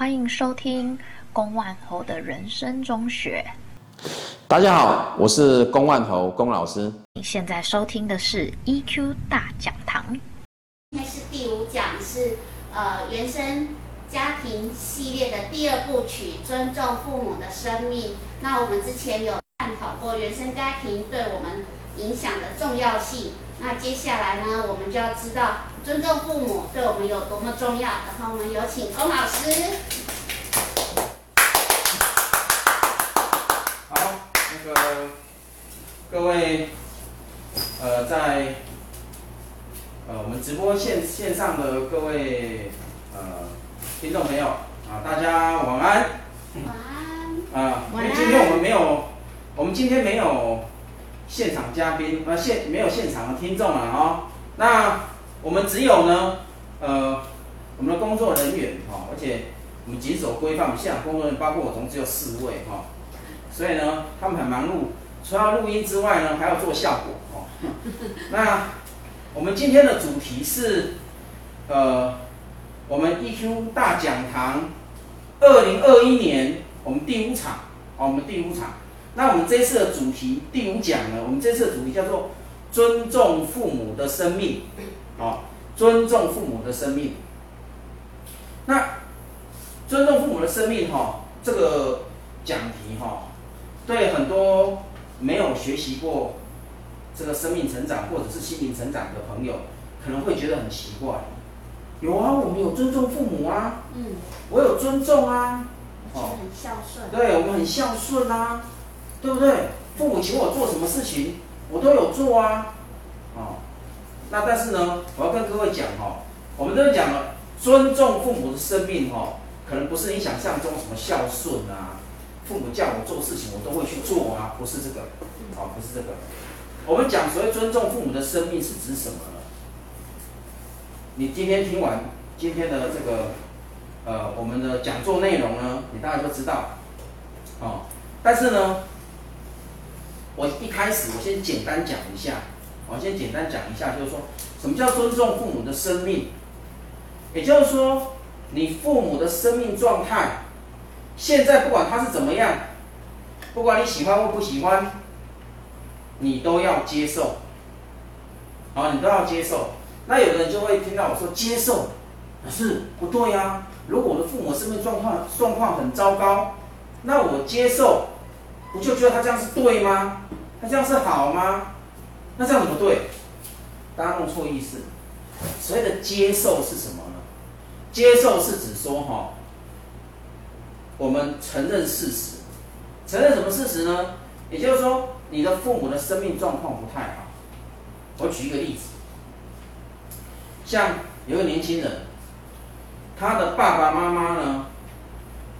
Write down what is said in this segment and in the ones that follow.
欢迎收听龚万侯的人生中学。大家好，我是龚万侯龚老师。你现在收听的是 EQ 大讲堂。今天是第五讲，是呃原生家庭系列的第二部曲——尊重父母的生命。那我们之前有探讨过原生家庭对我们影响的重要性。那接下来呢，我们就要知道尊重父母对我们有多么重要。然后我们有请龚老师。好，那个各位，呃，在呃我们直播线线上的各位呃听众朋友啊，大家晚安。晚安。啊，因为今天我们没有，我们今天没有。现场嘉宾，呃，现没有现场的听众了哦。那我们只有呢，呃，我们的工作人员哈，而且我们谨守规范，现场工作人员包括我，同只有四位哈。所以呢，他们很忙碌，除了录音之外呢，还要做效果哦。那我们今天的主题是，呃，我们 EQ 大讲堂二零二一年我们第五场，哦，我们第五场。那我们这次的主题第五讲呢，我们这次的主题叫做尊重父母的生命，啊，尊重父母的生命。那尊重父母的生命哈，这个讲题哈，对很多没有学习过这个生命成长或者是心灵成长的朋友，可能会觉得很奇怪。有啊，我们有尊重父母啊，嗯，我有尊重啊，哦，很孝顺，对，我们很孝顺啊。对不对？父母请我做什么事情，我都有做啊。哦，那但是呢，我要跟各位讲、哦，我们都讲了，尊重父母的生命、哦，可能不是你想象中什么孝顺啊，父母叫我做事情我都会去做啊，不是这个，哦，不是这个。我们讲所谓尊重父母的生命是指什么呢？你今天听完今天的这个呃我们的讲座内容呢，你大家都知道，哦，但是呢。我一开始，我先简单讲一下，我先简单讲一下，就是说，什么叫尊重父母的生命？也就是说，你父母的生命状态，现在不管他是怎么样，不管你喜欢或不喜欢，你都要接受，啊，你都要接受。那有的人就会听到我说接受，可是不对呀。如果我的父母生命状况状况很糟糕，那我接受。不就觉得他这样是对吗？他这样是好吗？那这样怎么对？大家弄错意思。所谓的接受是什么呢？接受是指说哈，我们承认事实。承认什么事实呢？也就是说，你的父母的生命状况不太好。我举一个例子，像有个年轻人，他的爸爸妈妈呢，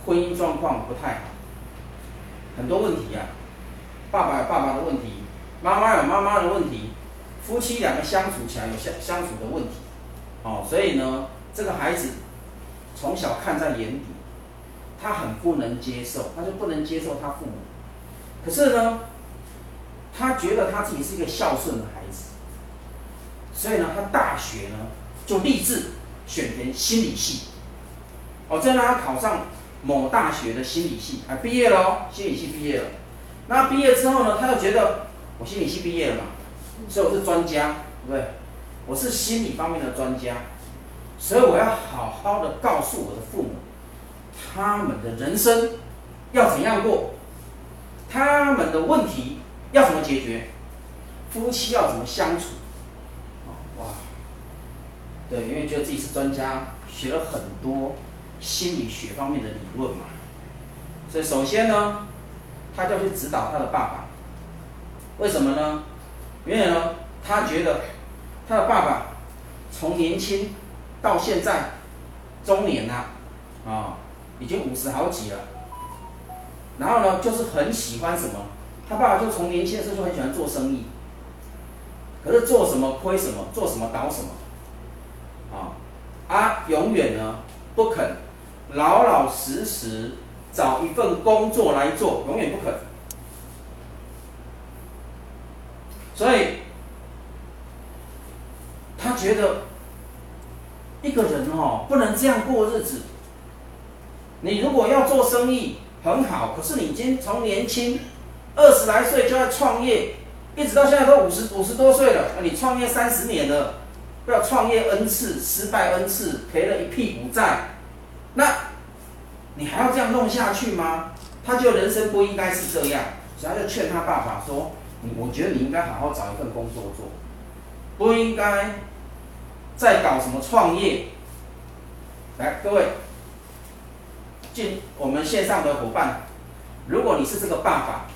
婚姻状况不太好。很多问题呀、啊，爸爸有爸爸的问题，妈妈有妈妈的问题，夫妻两个相处起来有相相处的问题，哦，所以呢，这个孩子从小看在眼底，他很不能接受，他就不能接受他父母。可是呢，他觉得他自己是一个孝顺的孩子，所以呢，他大学呢就立志选填心理系，哦，再让他考上。某大学的心理系啊，毕业了，心理系毕业了。那毕业之后呢，他又觉得我心理系毕业了嘛，所以我是专家，对不对？我是心理方面的专家，所以我要好好的告诉我的父母，他们的人生要怎样过，他们的问题要怎么解决，夫妻要怎么相处。哇，对，因为觉得自己是专家，学了很多。心理学方面的理论嘛，所以首先呢，他就去指导他的爸爸。为什么呢？因为呢，他觉得他的爸爸从年轻到现在中年了，啊，已经五十好几了。然后呢，就是很喜欢什么？他爸爸就从年轻的时候就很喜欢做生意，可是做什么亏什么，做什么倒什么，啊，啊，永远呢不肯。老老实实找一份工作来做，永远不可能。所以，他觉得一个人哦，不能这样过日子。你如果要做生意很好，可是你已经从年轻二十来岁就在创业，一直到现在都五十五十多岁了，你创业三十年了，要创业 N 次，失败 N 次，赔了一屁股债，那你还要这样弄下去吗？他就人生不应该是这样，所以他就劝他爸爸说：“你我觉得你应该好好找一份工作做，不应该再搞什么创业。”来，各位，进我们线上的伙伴，如果你是这个爸爸，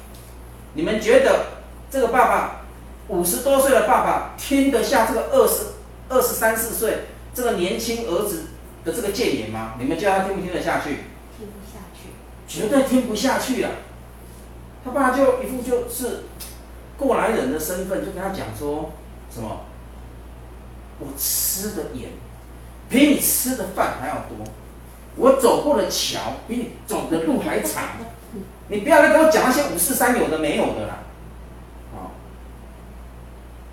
你们觉得这个爸爸五十多岁的爸爸听得下这个二十二十三四岁这个年轻儿子的这个谏言吗？你们叫他听不听得下去？听不下去，绝对听不下去啊！他爸就一副就是过来人的身份，就跟他讲说什么：“我吃的盐比你吃的饭还要多，我走过的桥比你走的路还长。你不要再跟我讲那些五四三有的没有的啦，哦，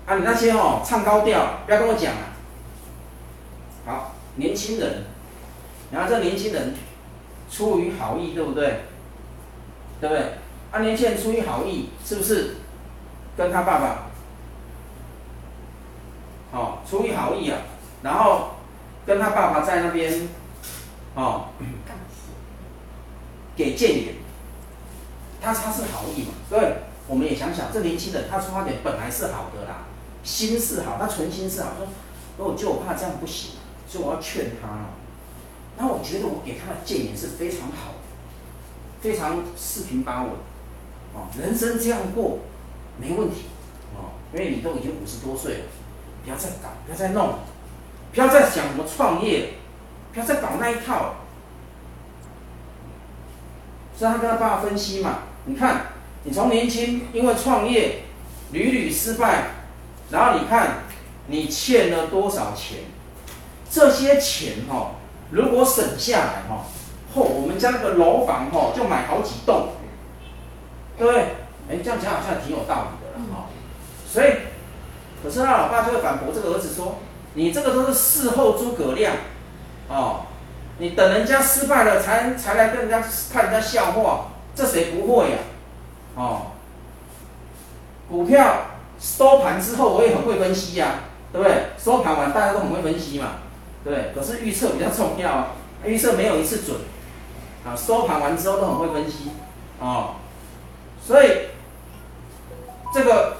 啊，你那些哦唱高调，不要跟我讲了。好，年轻人，然后这年轻人。”出于好意，对不对？对不对？啊，年轻人出于好意，是不是跟他爸爸？哦，出于好意啊，然后跟他爸爸在那边，哦，给建言。他他是好意嘛？对，我们也想想，这年轻人他出发点本来是好的啦，心是好，他存心是好，说，我就怕这样不行，所以我要劝他。那我觉得我给他的建议是非常好，非常四平八稳，哦，人生这样过没问题，哦，因为你都已经五十多岁了，不要再搞，不要再弄，不要再想什么创业，不要再搞那一套。所以他跟他爸爸分析嘛，你看，你从年轻因为创业屡屡失败，然后你看你欠了多少钱，这些钱哈、哦。如果省下来哈，嚯，我们家那个楼房哈就买好几栋，对不对？哎，这样讲好像挺有道理的了哈。所以，可是他老爸就会反驳这个儿子说：“你这个都是事后诸葛亮，哦，你等人家失败了才才来跟人家看人家笑话，这谁不会呀？哦，股票收盘之后我也很会分析呀，对不对？收盘完大家都很会分析嘛。”对，可是预测比较重要啊，预测没有一次准，啊，收盘完之后都很会分析，哦，所以这个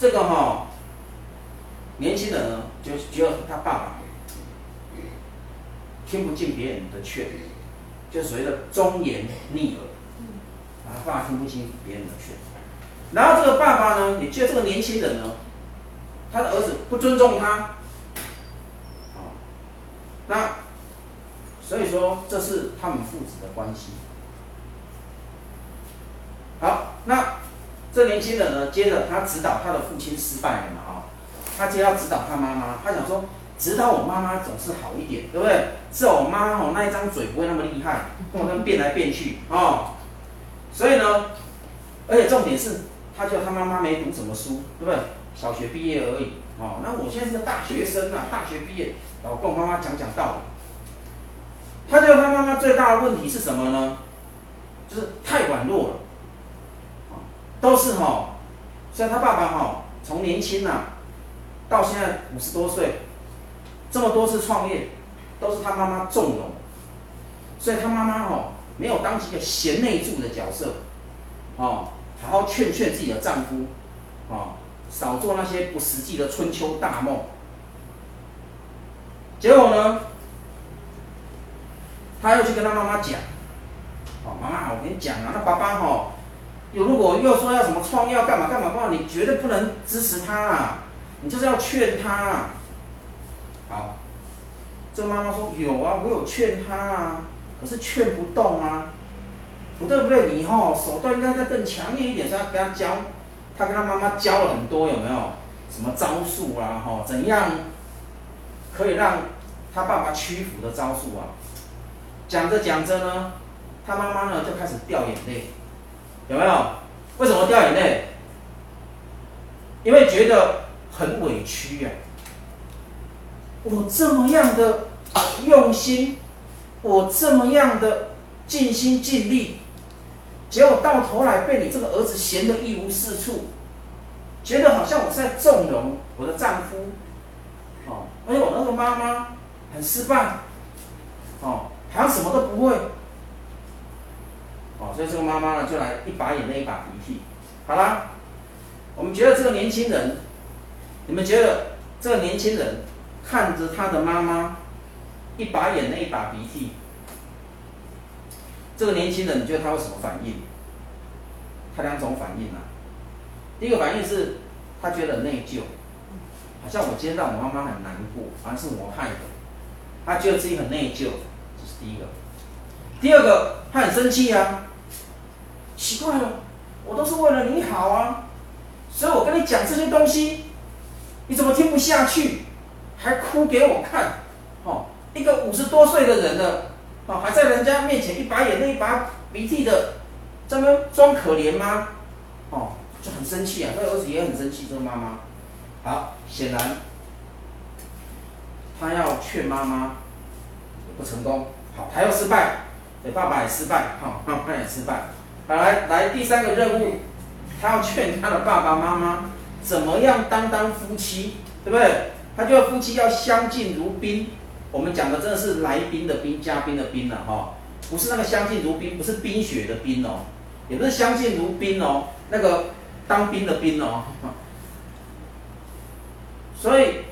这个哈、年轻人呢就觉得他爸爸听不进别人的劝，就所谓的忠言逆耳，啊，他爸爸听不进别人的劝，然后这个爸爸呢也觉得这个年轻人呢，他的儿子不尊重他。那所以说，这是他们父子的关系。好，那这年轻人呢，接着他指导他的父亲失败了嘛，啊，他接着要指导他妈妈，他想说，指导我妈妈总是好一点，对不对？是我妈哦，那一张嘴不会那么厉害，跟我那变来变去哦。所以呢，而且重点是，他叫他妈妈没读什么书，对不对？小学毕业而已，哦。那我现在是个大学生啊，大学毕业。我跟我妈妈讲讲道理。他觉得他妈妈最大的问题是什么呢？就是太软弱了。都是哈，像他爸爸哈，从年轻呐到现在五十多岁，这么多次创业，都是他妈妈纵容。所以他妈妈哈没有当起一个贤内助的角色，哦，好好劝劝自己的丈夫，哦，少做那些不实际的春秋大梦。结果呢，他又去跟他妈妈讲，哦，妈妈，我跟你讲啊，那爸爸哈，有如果又说要什么创业要干嘛干嘛的话，你绝对不能支持他啊，你就是要劝他啊。好，这个妈妈说有啊，我有劝他啊，可是劝不动啊，不对不对，你哈手段应该再更强烈一点，所以他跟他教，他跟他妈妈教了很多，有没有？什么招数啊，哈，怎样？可以让他爸爸屈服的招数啊，讲着讲着呢，他妈妈呢就开始掉眼泪，有没有？为什么掉眼泪？因为觉得很委屈呀、我这么样的用心，我这么样的尽心尽力，结果到头来被你这个儿子嫌得一无是处，觉得好像我在纵容我的丈夫，而且我那个妈妈很失败，哦，好像什么都不会，哦，所以这个妈妈呢就来一把眼泪一把鼻涕。好啦，我们觉得这个年轻人，你们觉得这个年轻人看着他的妈妈一把眼泪一把鼻涕，这个年轻人你觉得他会什么反应？他两种反应啊。第一个反应是，他觉得内疚，好像我今天让我妈妈很难过，好像是我害的，她觉得自己很内疚，这是第一个。第二个，她很生气啊，奇怪了。我都是为了你好啊，所以我跟你讲这些东西，你怎么听不下去，还哭给我看？哦，一个五十多岁的人了，哦，还在人家面前一把眼泪一把鼻涕的，在那装可怜吗？哦，就很生气啊，那个儿子也很生气，这个妈妈。好，显然他要劝妈妈不成功，好，他又失败，对，爸爸也失败，好，妈妈也失败。好，来来，第三个任务，他要劝他的爸爸妈妈怎么样当当夫妻，对不对？他就要夫妻要相敬如宾。我们讲的真的是来宾的宾，嘉宾的宾了哈，不是那个相敬如宾，不是冰雪的冰哦，也不是相敬如宾哦，那个当兵的兵哦。所以，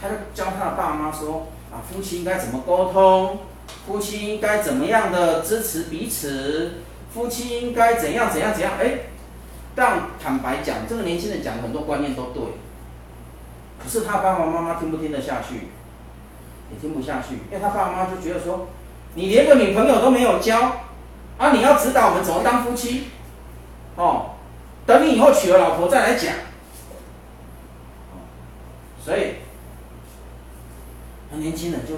他就教他的爸妈说啊，夫妻应该怎么沟通，夫妻应该怎么样的支持彼此。夫妻应该怎样怎样怎样？哎，但坦白讲，这个年轻人讲的很多观念都对，可是他爸爸妈妈听不听得下去？也听不下去，因为他爸妈就觉得说，你连个女朋友都没有交，啊，你要指导我们怎么当夫妻？哦，等你以后娶了老婆再来讲。所以，年轻人就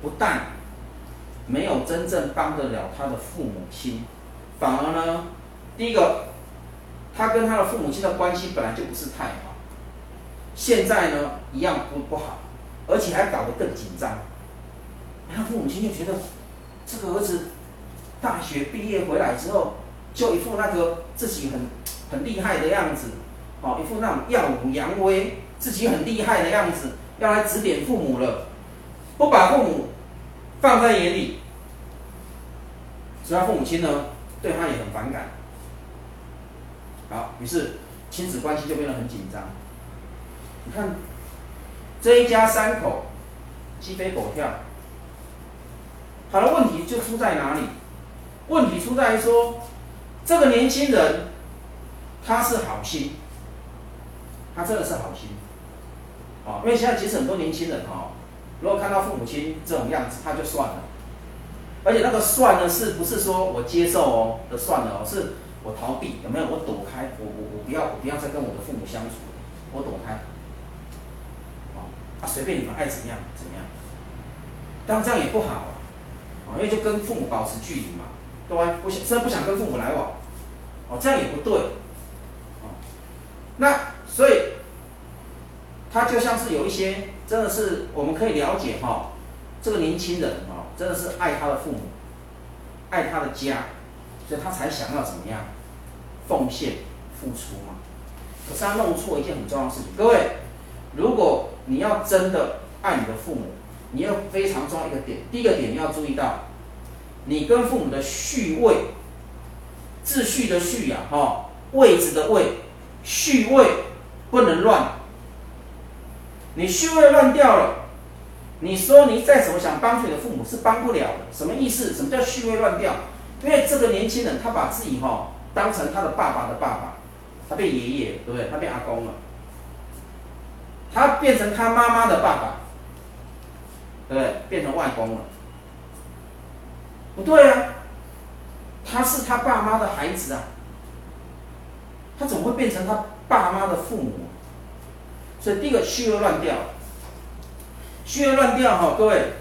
不但没有真正帮得了他的父母亲。反而呢，第一个，他跟他的父母亲的关系本来就不是太好，现在呢一样不不好，而且还搞得更紧张。他父母亲就觉得，这个儿子大学毕业回来之后，就一副那个自己很很厉害的样子，哦，一副那种耀武扬威，自己很厉害的样子，要来指点父母了，不把父母放在眼里，所以他父母亲呢，对他也很反感，好，于是亲子关系就变得很紧张。你看，这一家三口鸡飞狗跳，好了，问题就出在哪里？问题出在于说，这个年轻人他是好心，他真的是好心，啊，因为现在其实很多年轻人哈，如果看到父母亲这种样子，他就算了。而且那个算呢，是不是说我接受哦的算了哦？是我逃避，有没有？我躲开，我我我不要，我不要再跟我的父母相处，我躲开。哦，啊，随便你们爱怎样怎样。但这样也不好啊，啊，因为就跟父母保持距离嘛，对吧？不想，真的不想跟父母来往，哦，这样也不对。哦，那他就像是有一些，真的是我们可以了解哈、哦，这个年轻人啊。哦真的是爱他的父母，爱他的家，所以他才想要怎么样奉献付出嘛。可是他弄错一件很重要的事情，各位，如果你要真的爱你的父母，你要非常重要一个点，第一个点你要注意到，你跟父母的序位，秩序的序呀，哈，位置的位，序位不能乱，你序位乱掉了。你说你再怎么想帮助你的父母是帮不了的，什么意思？什么叫序位乱掉？因为这个年轻人他把自己哈当成他的爸爸的爸爸，他变爷爷，对不对？他变阿公了，他变成他妈妈的爸爸，对不对？变成外公了，不对啊，他是他爸妈的孩子啊，他怎么会变成他爸妈的父母？所以第一个序位乱掉。序位乱掉哈，各位，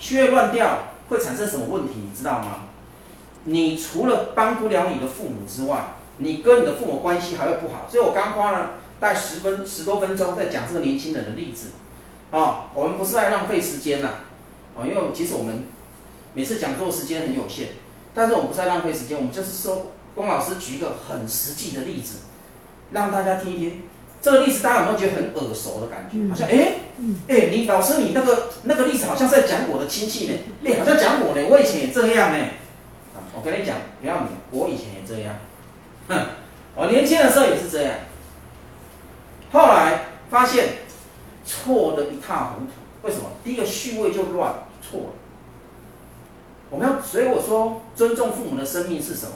序位乱掉会产生什么问题？你知道吗？你除了帮不了你的父母之外，你跟你的父母关系还会不好。所以我刚花了大概十分十多分钟在讲这个年轻人的例子，啊，我们不是在浪费时间呐，啊，因为其实我们每次讲座时间很有限，但是我们不是在浪费时间，我们就是说，龚老师举一个很实际的例子，让大家听一听。这个例子大家有没有觉得很耳熟的感觉？好像哎哎，你老师你那个那个例子好像是在讲我的亲戚呢，哎，好像讲我呢，我以前也这样呢。我跟你讲，不要你，我以前也这样，哼，我年轻的时候也是这样，后来发现错的一塌糊涂。为什么？第一个序位就乱，错了。我们要，所以我说尊重父母的生命是什么？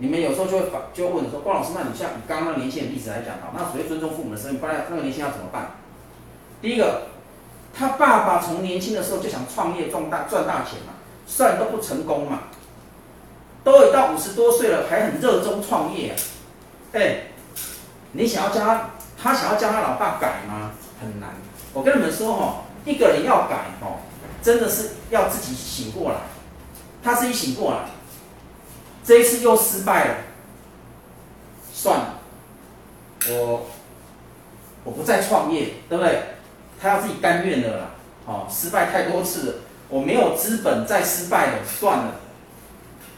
你们有时候就会反，就会问说：关老师，那你像你刚刚那个年轻人例子来讲啊，那所谓尊重父母的生命，不然那个年轻人要怎么办？第一个，他爸爸从年轻的时候就想创业赚大赚大钱嘛，虽然都不成功嘛，都已到五十多岁了，还很热衷创业啊。哎，你想要叫他，他想要叫他老爸改吗？很难。我跟你们说哦，一个人要改哦，真的是要自己醒过来，他自己醒过来。这一次又失败了，算了，我我不再创业，对不对？他要自己甘愿的啦。哦，失败太多次了，我没有资本再失败了，算了。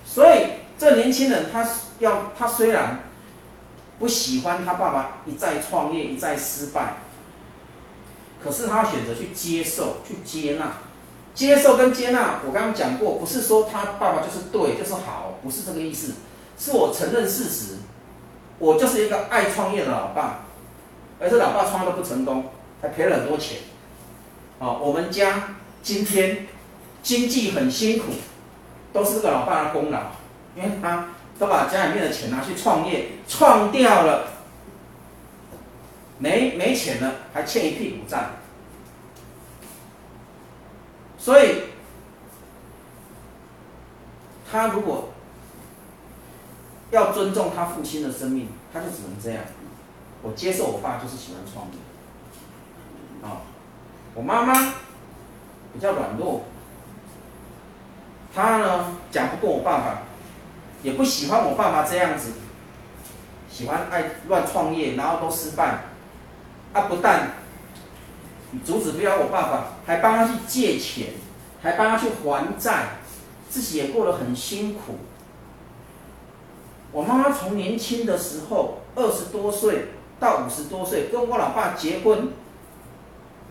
所以这年轻人他要他虽然不喜欢他爸爸一再创业一再失败，可是他选择去接受去接纳。接受跟接纳，我刚刚讲过，不是说他爸爸就是对，就是好，不是这个意思，是我承认事实，我就是一个爱创业的老爸，而这老爸创业都不成功，还赔了很多钱，啊，我们家今天经济很辛苦，都是这个老爸的功劳，因为他都把家里面的钱拿去创业，创掉了，没没钱了，还欠一屁股债。所以，他如果要尊重他父亲的生命，他就只能这样。我接受我爸就是喜欢创业，啊，我妈妈比较软弱，她呢讲不过我爸爸，也不喜欢我爸爸这样子，喜欢爱乱创业，然后都失败，啊，不但。阻止不了我爸爸，还帮他去借钱，还帮他去还债，自己也过得很辛苦。我妈妈从年轻的时候二十多岁到五十多岁，跟我老爸结婚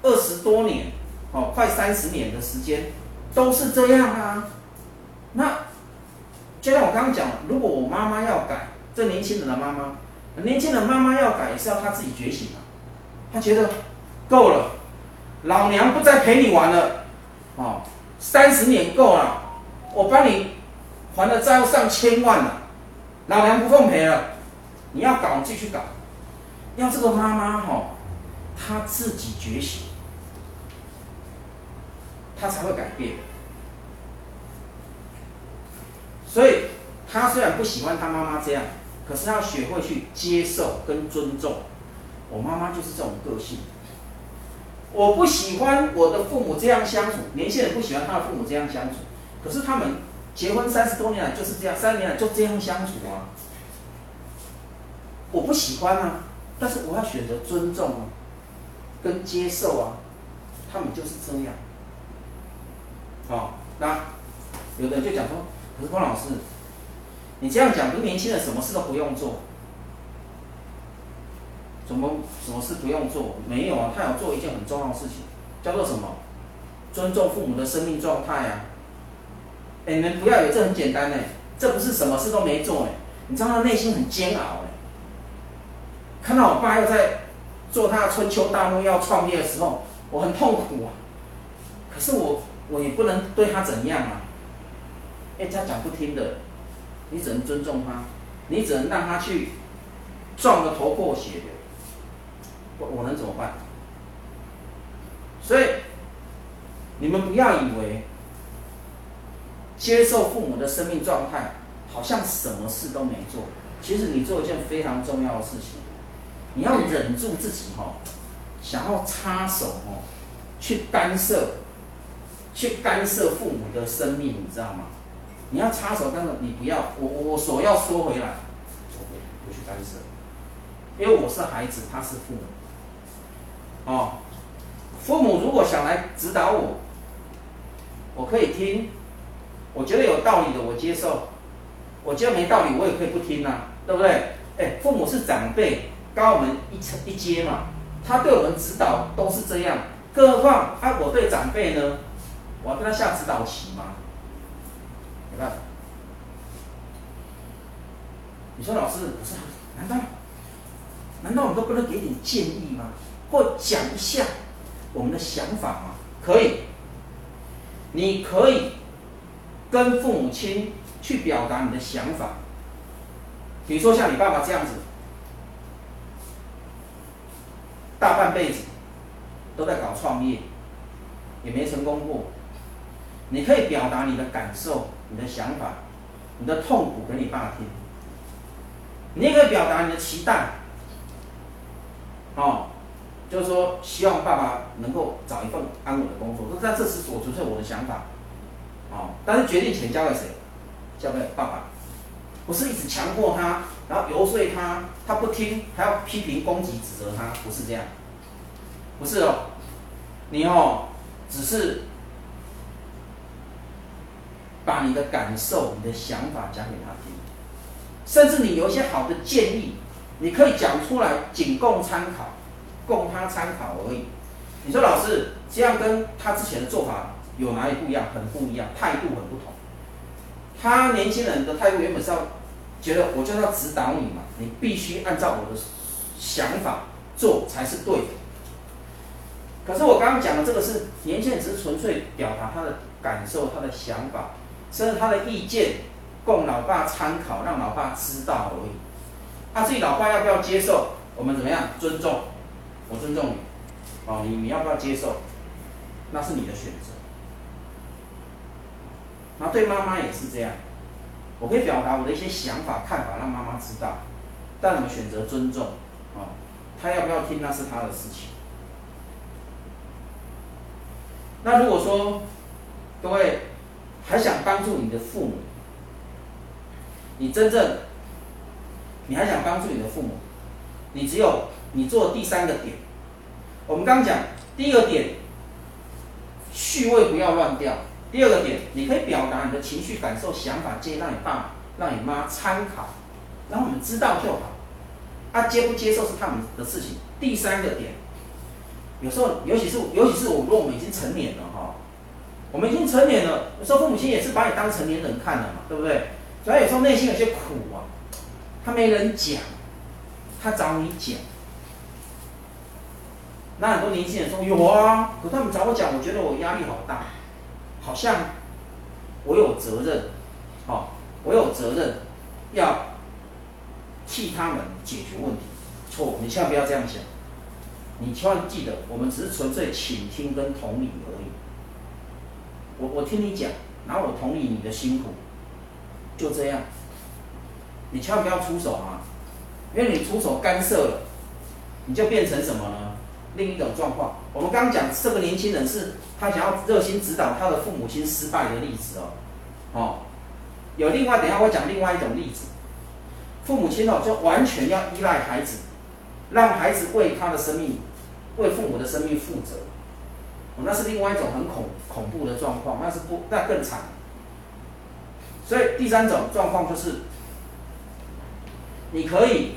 二十多年，哦，快三十年的时间，都是这样啊。那就像我刚刚讲，如果我妈妈要改，这年轻人的妈妈，年轻人妈妈要改，也是要她自己觉醒啊。她觉得够了。老娘不再陪你玩了，哦，三十年够了，我帮你还了债务上千万了，老娘不奉陪了，你要搞继续搞，要这个妈妈哈，她自己觉醒，她才会改变。所以她虽然不喜欢她妈妈这样，可是她要学会去接受跟尊重，我妈妈就是这种个性。我不喜欢我的父母这样相处，年轻人不喜欢他的父母这样相处，可是他们结婚三十多年来就是这样，三十年来就这样相处啊。我不喜欢啊，但是我要选择尊重啊，跟接受啊，他们就是这样。好，那有的人就讲说，可是关老师，你这样讲，不年轻人什么事都不用做？什么什么事不用做？没有啊，他有做一件很重要的事情，叫做什么？尊重父母的生命状态啊！哎，你们不要以为这很简单呢，这不是什么事都没做哎，你知道他内心很煎熬哎。看到我爸又在做他的春秋大梦要创业的时候，我很痛苦啊。可是我我也不能对他怎样啊，哎，他讲不听的，你只能尊重他，你只能让他去撞个头破血流。我能怎么办？所以你们不要以为接受父母的生命状态，好像什么事都没做。其实你做一件非常重要的事情，你要忍住自己哈，想要插手哈，去干涉，去干涉父母的生命，你知道吗？你要插手，但是你不要，我我手要缩回来，我不去干涉，因为我是孩子，他是父母。哦，父母如果想来指导我，我可以听，我觉得有道理的我接受，我觉得没道理我也可以不听啊，对不对？哎，父母是长辈，高我们一层一阶嘛，他对我们指导都是这样，更何况啊，我对长辈呢，我要跟他下指导棋吗？没办法。你说老师不是？难道难道我们都不能给点建议吗？或讲一下我们的想法吗？可以，你可以跟父母亲去表达你的想法。比如说像你爸爸这样子，大半辈子都在搞创业，也没成功过。你可以表达你的感受、你的想法、你的痛苦给你爸听。你也可以表达你的期待，哦，就是说希望爸爸能够找一份安稳的工作。那这是我纯粹我的想法，哦，但是决定权交给谁？交给爸爸，不是一直强迫他，然后游说他，他不听，还要批评、攻击、指责他，不是这样，不是哦，你哦，只是把你的感受、你的想法讲给他听。甚至你有一些好的建议，你可以讲出来，仅供参考，供他参考而已。你说老师这样跟他之前的做法有哪里不一样？很不一样，态度很不同。他年轻人的态度原本是要觉得我就是要指导你嘛，你必须按照我的想法做才是对的。可是我刚刚讲的这个是年轻人只是纯粹表达他的感受、他的想法，甚至他的意见。供老爸参考，让老爸知道而已。他、啊、自己老爸要不要接受？我们怎么样？尊重，我尊重你。哦，你你要不要接受？那是你的选择。那对妈妈也是这样。我可以表达我的一些想法、看法，让妈妈知道。但我们选择尊重。哦，他要不要听，那是他的事情。那如果说各位还想帮助你的父母，你真正，你还想帮助你的父母，你只有你做第三个点。我们刚讲第一个点，序位不要乱掉。第二个点，你可以表达你的情绪、感受、想法，接让你爸、让你妈参考，让我们知道就好。啊，接不接受是他们的事情。第三个点，有时候尤其是尤其是我，如果我们已经成年了哈，我们已经成年了，有时候父母亲也是把你当成年人看的嘛，对不对？所以有时候内心有些苦啊，他没人讲，他找你讲。那很多年轻人说有啊，可他们找我讲，我觉得我压力好大，好像我有责任，哦，我有责任要替他们解决问题。错，你千万不要这样想，你千万记得，我们只是纯粹倾听跟同理而已。我我听你讲，然后我同意你的辛苦。就这样，你千万不要出手啊！因为你出手干涉了，你就变成什么呢？另一种状况。我们刚刚讲这个年轻人是他想要热心指导他的父母亲失败的例子哦，哦，有另外等下我讲另外一种例子，父母亲哦就完全要依赖孩子，让孩子为他的生命、为父母的生命负责，哦，那是另外一种很恐恐怖的状况，那是不那更惨。所以第三种状况就是，你可以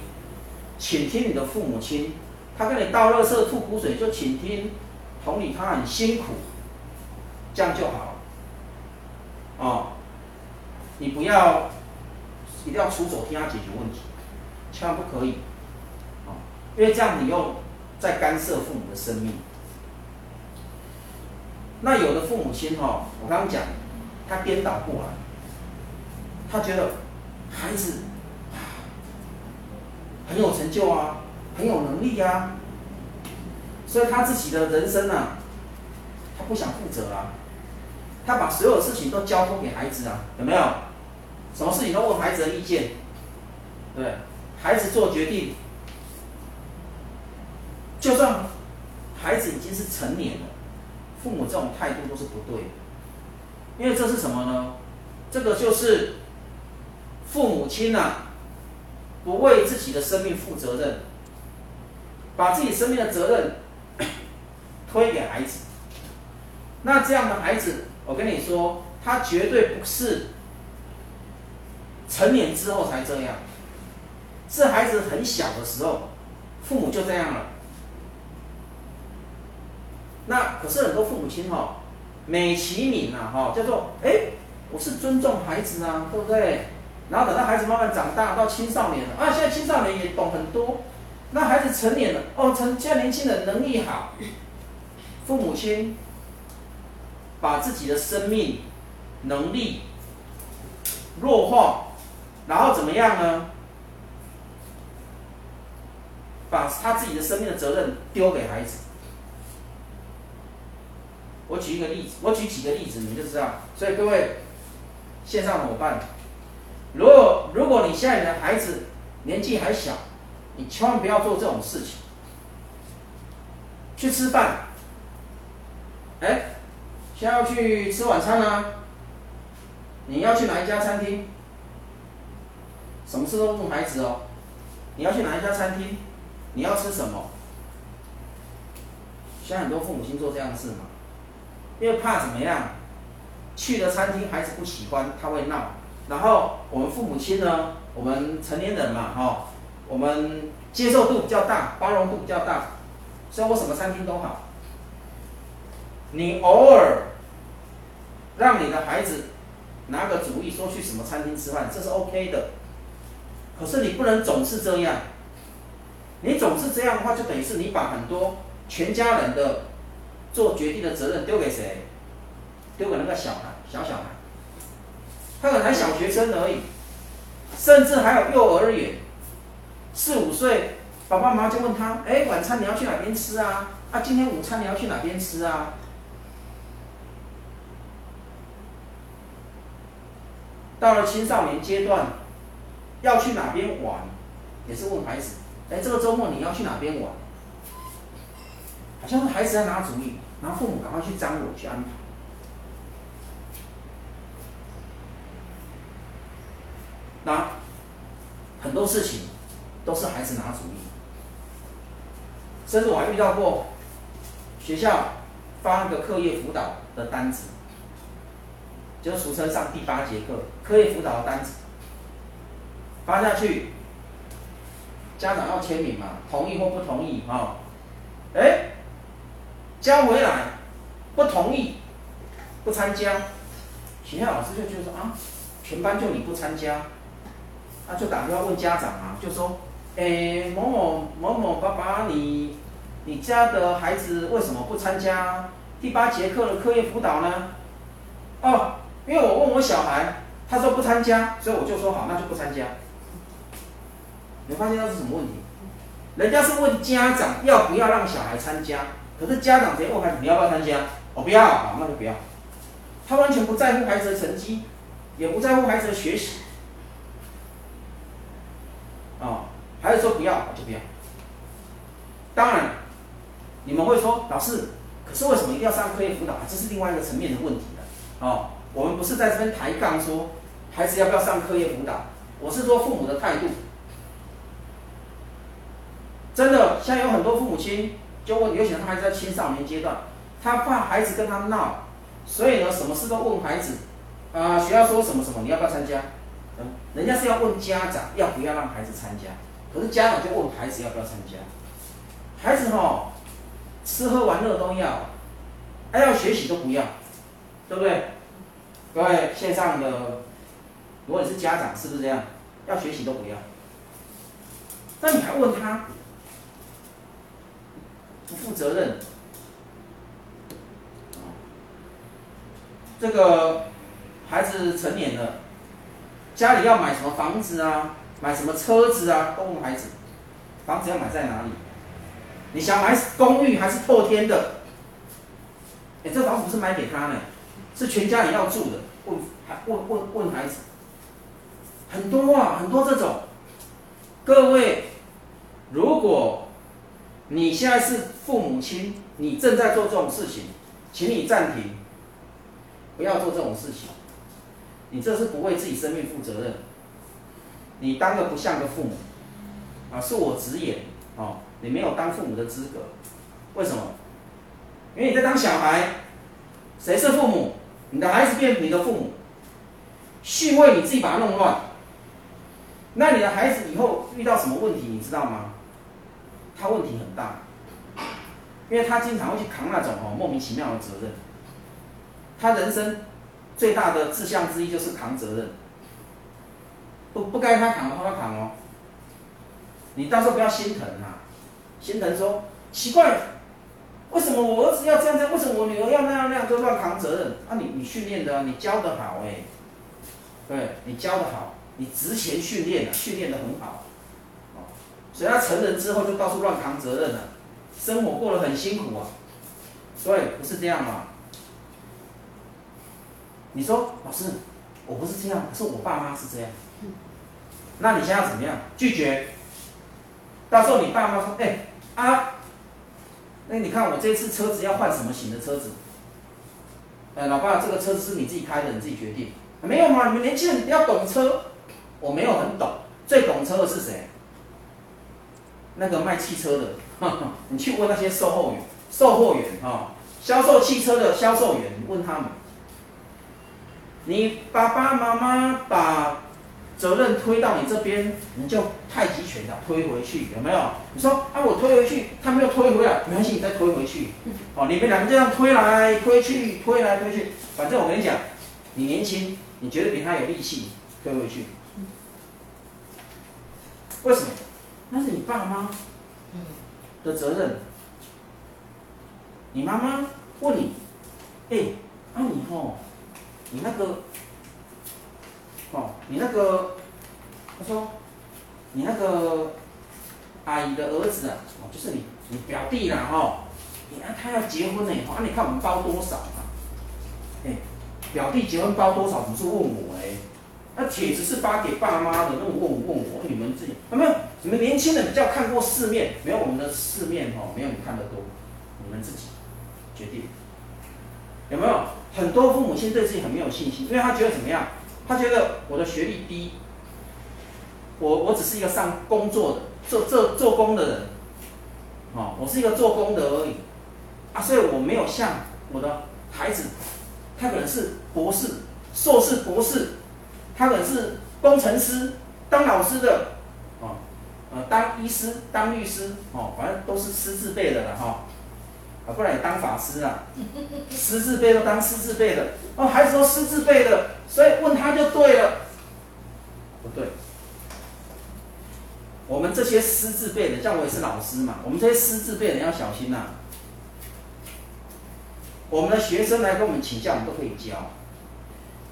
倾听你的父母亲，他跟你倒垃圾、吐苦水，就倾听，同理他很辛苦，这样就好了。哦，你不要一定要出手替他解决问题，千万不可以，哦，因为这样你又在干涉父母的生命。那有的父母亲哈、哦，我刚刚讲，他颠倒过来。他觉得孩子很有成就啊，很有能力啊，所以他自己的人生啊，他不想负责啊，他把所有事情都交托给孩子啊，有没有？什么事情都问孩子的意见，对，孩子做决定，就算孩子已经是成年了，父母这种态度都是不对的，因为这是什么呢？这个就是。父母亲呐、不为自己的生命负责任，把自己生命的责任 推给孩子，那这样的孩子我跟你说，他绝对不是成年之后才这样，是孩子很小的时候，父母就这样了。那可是很多父母亲哈，美其名呐哈，叫做哎，我是尊重孩子啊，对不对？然后等到孩子慢慢长大到青少年了啊，现在青少年也懂很多，那孩子成年了哦，成现在年轻人能力好，父母亲把自己的生命能力弱化，然后怎么样呢？把他自己的生命的责任丢给孩子。我举一个例子，我举几个例子，你就知道。所以各位线上伙伴，如果如果你现在的孩子年纪还小，你千万不要做这种事情。去吃饭，哎，先要去吃晚餐啊，你要去哪一家餐厅？什么事都问孩子哦。你要去哪一家餐厅？你要吃什么？现在很多父母亲做这样的事嘛。因为怕怎么样，去的餐厅孩子不喜欢，他会闹。然后我们父母亲呢，我们成年人嘛，哈，我们接受度比较大，包容度比较大，所以我什么餐厅都好。你偶尔让你的孩子拿个主意，说去什么餐厅吃饭，这是 OK 的。可是你不能总是这样，你总是这样的话，就等于是你把很多全家人的。做决定的责任丢给谁？丢给那个小孩，小小孩，他可能还小学生而已，甚至还有幼儿园，四五岁，爸爸妈妈就问他：哎，晚餐你要去哪边吃啊？啊，今天午餐你要去哪边吃啊？到了青少年阶段，要去哪边玩，也是问孩子：哎，这个周末你要去哪边玩？好像是孩子在拿主意。然后父母赶快去张罗去安排，那很多事情都是孩子拿主意，甚至我还遇到过学校发那个课业辅导的单子，就俗称上第八节课课业辅导的单子发下去，家长要签名嘛，同意或不同意啊？哎。交回来，不同意，不参加，学校老师就觉得说啊，全班就你不参加，啊就打电话问家长啊，就说，诶某某某某爸爸，你你家的孩子为什么不参加第八节课的课业辅导呢？哦，因为我问我小孩，他说不参加，所以我就说好，那就不参加。你发现那是什么问题？人家是问家长要不要让小孩参加。可是家长直接问孩子：“你要不要参加？”我、不要，好，那就不要。他完全不在乎孩子的成绩，也不在乎孩子的学习。啊、哦，孩子说不要，就不要。当然，你们会说，老师，可是为什么一定要上课业辅导？这是另外一个层面的问题了。哦，我们不是在这边抬杠说孩子要不要上课业辅导，我是说父母的态度。真的，现在有很多父母亲。就问，尤其是他还在青少年阶段，他怕孩子跟他闹，所以呢，什么事都问孩子，啊、学校说什么什么，你要不要参加？人家是要问家长要不要让孩子参加，可是家长就问孩子要不要参加，孩子哈，吃喝玩乐都要，还要学习都不要，对不对？各位线上的，如果你是家长，是不是这样？要学习都不要，那你还问他？不负责任，这个孩子成年了，家里要买什么房子啊，买什么车子啊，都问孩子，房子要买在哪里？你想买公寓还是透天的？哎，这房子不是买给他呢，是全家人要住的。问，还问问问孩子，很多啊，很多这种。各位，如果。你现在是父母亲，你正在做这种事情，请你暂停，不要做这种事情。你这是不为自己生命负责任，你当个不像个父母，啊，恕我直言，哦，你没有当父母的资格。为什么？因为你在当小孩，谁是父母？你的孩子变你的父母，序位你自己把它弄乱，那你的孩子以后遇到什么问题，你知道吗？他问题很大，因为他经常会去扛那种哦莫名其妙的责任。他人生最大的志向之一就是扛责任，不不该他扛的话他扛哦。你到时候不要心疼啊，心疼说奇怪，为什么我儿子要这样这样？为什么我女儿要那样那样？就乱扛责任啊你！你训练的，你教的好哎、对，你教的好，你职前训练训练的很好，所以他成人之后就到处乱扛责任了，生活过得很辛苦啊。对，不是这样嘛？你说老师，我不是这样，是我爸妈是这样，那你现在要怎么样？拒绝。到时候你爸妈说：“哎、啊，那你看我这次车子要换什么型的车子？哎、老爸，这个车子是你自己开的，你自己决定。没有嘛，你们年轻人要懂车，我没有很懂。最懂车的是谁？那个卖汽车的，你去问那些售后员、售货员啊，销售汽车的销售员，你问他们。你爸爸妈妈把。”责任推到你这边，你就太极拳的推回去，有没有？你说啊，我推回去，他没有推回来，没关系，你再推回去。哦，你们两个这样推来推去，推来推去，反正我跟你讲，你年轻，你觉得比他有力气，推回去。为什么？那是你爸妈的责任。你妈妈问你，哎，啊你吼，你那个。哦，你那个，他说，你那个阿姨的儿子啊，哦，就是你你表弟啦，哈、哦，你看他要结婚呢，啊，你看我们包多少啊？哎，表弟结婚包多少？不是问我哎，那帖子是发给爸妈的，那么问问我，你们自己有没有？你们年轻人比较看过世面，没有我们的世面哦，没有你看得多，你们自己决定，有没有？很多父母亲对自己很没有信心，因为他觉得怎么样？他觉得我的学历低，我我只是一个上工作的做做做工的人，哦，我是一个做工的而已，啊，所以我没有像我的孩子，他可能是博士、硕士、博士，他可能是工程师、当老师的，哦，呃，当医师、当律师，哦，反正都是师字辈的了哈。哦啊，不然你当法师啊，师字辈都当师字辈的，哦，孩子说师字辈的，所以问他就对了，不对。我们这些师字辈的，像我也是老师嘛，我们这些师字辈的要小心呐、我们的学生来跟我们请教，我们都可以教，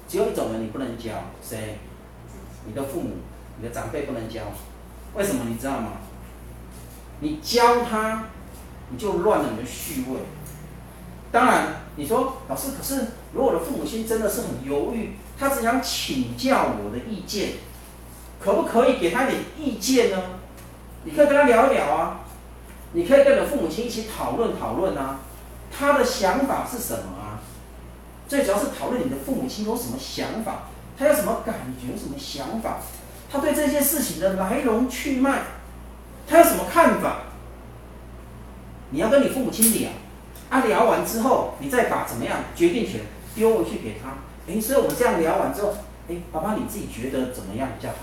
只有一种人你不能教，谁？你的父母、你的长辈不能教，为什么？你知道吗？你教他。你就乱了你的序位。当然，你说老师，可是如果我的父母亲真的是很犹豫，他只想请教我的意见，可不可以给他点意见呢？你可以跟他聊一聊啊，你可以跟你的父母亲一起讨论讨论啊，他的想法是什么啊？最主要是讨论你的父母亲有什么想法，他有什么感觉，有什么想法，他对这件事情的来龙去脉，他有什么看法？你要跟你父母亲聊，啊，聊完之后，你再把怎么样决定权丢回去给他。哎，所以我们这样聊完之后，哎，爸爸你自己觉得怎么样比较好？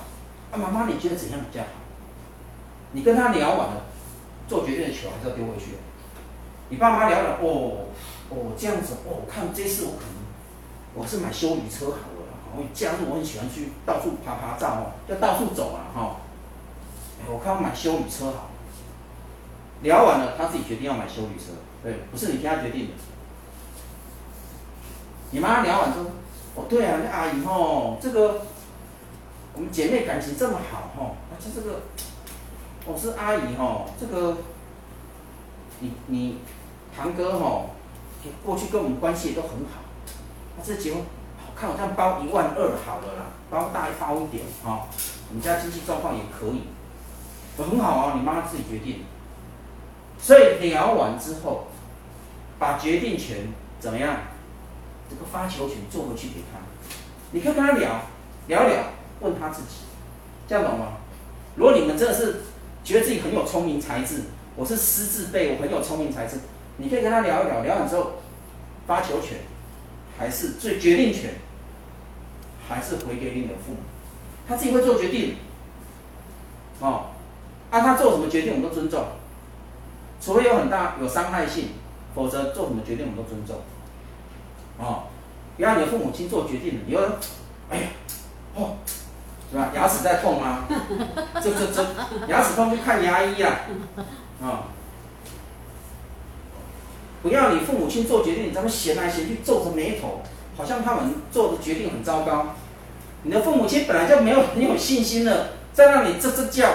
啊，妈妈你觉得怎样比较好？你跟他聊完了，做决定的球还是要丢回去。你爸妈聊了，哦，哦这样子，哦，看这次我可能我是买休旅车好了，我假日我很喜欢去到处爬爬照哦，要到处走啊哈。我看我买休旅车好。聊完了，他自己决定要买修旅车，对，不是你替他决定的。你妈聊完说：“哦，对啊，那阿姨吼，这个我们姐妹感情这么好吼，而且这个我、哦、是阿姨吼，这个你你堂哥吼，过去跟我们关系也都很好，他这结婚，看我这样包一万二好了啦，包大包一点哈，我们家经济状况也可以，很好啊，你妈自己决定。”所以聊完之后，把决定权怎么样？这个发球权做回去给他，你可以跟他聊，聊聊，问他自己，这样懂吗？如果你们真的是觉得自己很有聪明才智，我是师字辈，我很有聪明才智，你可以跟他聊一聊，聊完之后发球权，还是最决定权，还是回给你的父母，他自己会做决定。哦，啊，他做什么决定我们都尊重，除非有很大有伤害性，否则做什么决定我们都尊重。哦，不要你的父母亲做决定，你又，哎呀，哦，是吧？牙齿在痛吗？这这这，牙齿痛去看牙医啊，啊、不要你父母亲做决定，咱们闲来闲去皱着眉头，好像他们做的决定很糟糕。你的父母亲本来就没有很有信心了，在那里吱吱叫，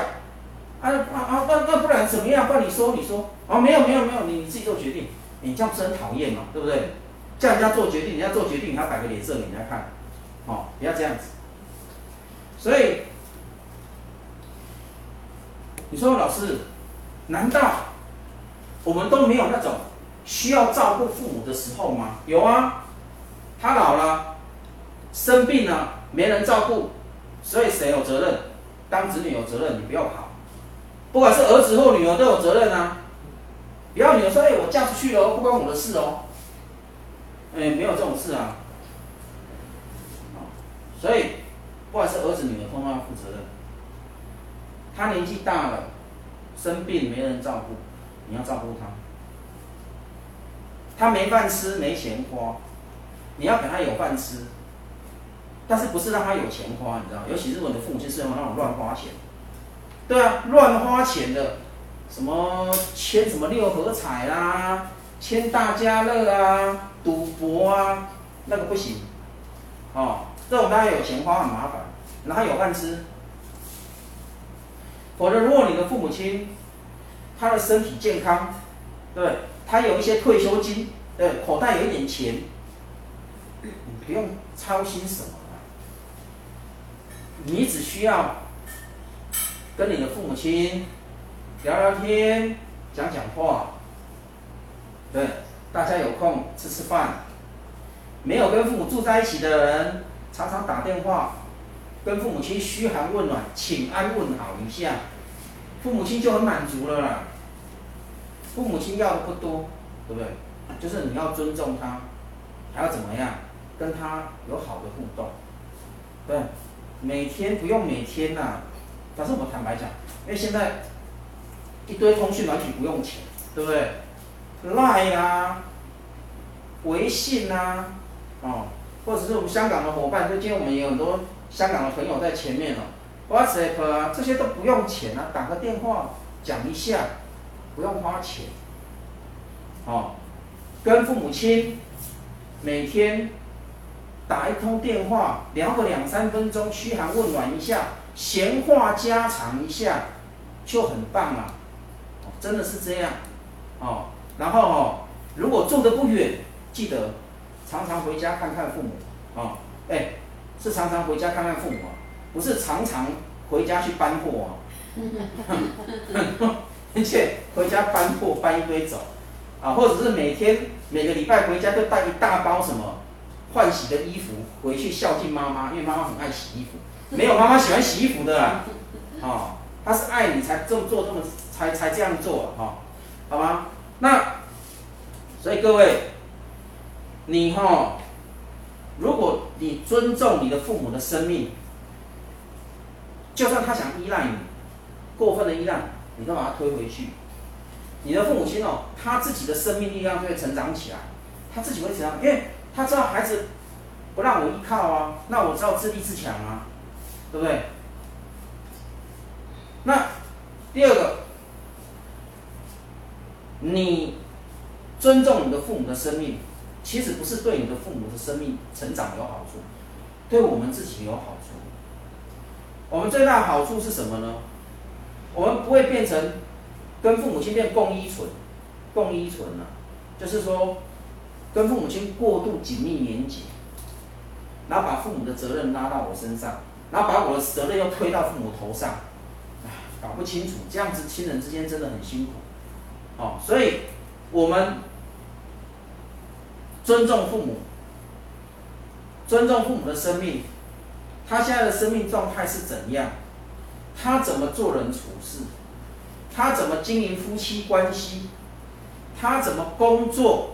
啊啊啊，那那不然怎么样？不然你说你说，哦没有没有没有，你你自己做决定，你这样不是很讨厌吗？对不对？叫人家做决定，人家做决定，你还摆个脸色给人家看，哦，不要这样子。所以你说老师，难道我们都没有那种？需要照顾父母的时候吗？有啊，他老了，生病了，没人照顾，所以谁有责任？当子女有责任，你不要跑，不管是儿子或女儿都有责任啊。不要女儿说：“哎，我嫁出去了，不关我的事哦。”哎，没有这种事啊。所以，不管是儿子女儿，通通要负责任。他年纪大了，生病没人照顾，你要照顾他。他没饭吃，没钱花，你要给他有饭吃，但是不是让他有钱花，你知道？尤其日本的父母亲是用那种乱花钱，对啊，乱花钱的，什么签什么六合彩啊，签大家乐啊，赌博啊，那个不行，哦，这种大家有钱花很麻烦，然后有饭吃，否则如果你的父母亲他的身体健康，对。他有一些退休金，对，口袋有一点钱，你不用操心什么，你只需要跟你的父母亲聊聊天，讲讲话，对，大家有空吃吃饭，没有跟父母住在一起的人，常常打电话跟父母亲嘘寒问暖，请安问好一下，父母亲就很满足了啦。父母亲要的不多，对不对？就是你要尊重他，还要怎么样跟他有好的互动，对。每天不用每天呐、啊，但是我坦白讲，因为现在一堆通讯软体不用钱，对不对？Line 啊，微信啊，哦，或者是我们香港的伙伴，就今天我们也有很多香港的朋友在前面哦，WhatsApp 啊，这些都不用钱啊，打个电话讲一下。不用花钱，哦，跟父母亲每天打一通电话，聊个两三分钟，嘘寒问暖一下，闲话家常一下，就很棒了，真的是这样，哦，然后哦，如果住得不远，记得常常回家看看父母，哦，哎，是常常回家看看父母，不是常常回家去搬货啊。而且回家搬货搬一堆走，啊，或者是每天每个礼拜回家都带一大包什么换洗的衣服回去孝敬妈妈，因为妈妈很爱洗衣服，没有妈妈喜欢洗衣服的啦，啊，他是爱你才这么做这么才才这样做哈，好吗？那所以各位，你哈，如果你尊重你的父母的生命，就算他想依赖你，过分的依赖。你都把他推回去，你的父母亲哦，他自己的生命力量就会成长起来，他自己会成长，因为他知道孩子不让我依靠啊，那我知道自立自强啊，对不对？那第二个，你尊重你的父母的生命，其实不是对你的父母的生命成长有好处，对我们自己有好处。我们最大的好处是什么呢？我们不会变成跟父母亲变共依存，共依存了，就是说跟父母亲过度紧密连结，然后把父母的责任拉到我身上，然后把我的责任又推到父母头上，搞不清楚，这样子亲人之间真的很辛苦，哦，所以我们尊重父母，尊重父母的生命，他现在的生命状态是怎样？他怎么做人处事？他怎么经营夫妻关系？他怎么工作？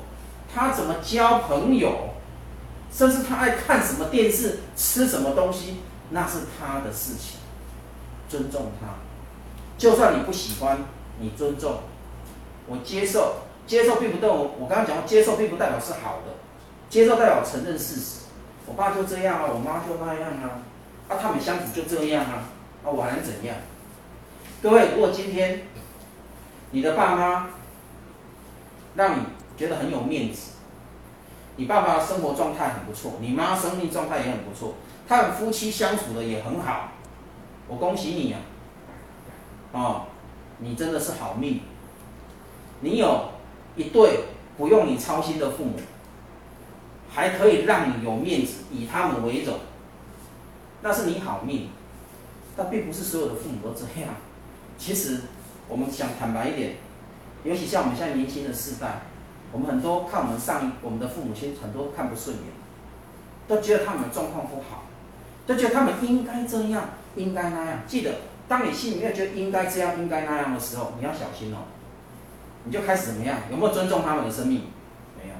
他怎么交朋友？甚至他爱看什么电视、吃什么东西，那是他的事情，尊重他。就算你不喜欢，你尊重，我接受，接受并不代表我，刚刚讲，接受并不代表是好的，接受代表承认事实。我爸就这样啊，我妈就那样啊，啊，他们相处就这样啊，啊，我还能怎样？各位，如果今天你的爸妈让你觉得很有面子。你爸爸生活状态很不错，你妈生命状态也很不错，他们夫妻相处的也很好，我恭喜你啊！哦，你真的是好命，你有一对不用你操心的父母，还可以让你有面子，以他们为荣，那是你好命。但并不是所有的父母都这样。其实我们想坦白一点，尤其像我们现在年轻的世代。我们很多看我们上我们的父母亲，很多看不顺眼，都觉得他们的状况不好，都觉得他们应该这样，应该那样。记得，当你心里面觉得应该这样，应该那样的时候，你要小心哦。你就开始怎么样？有没有尊重他们的生命？没有。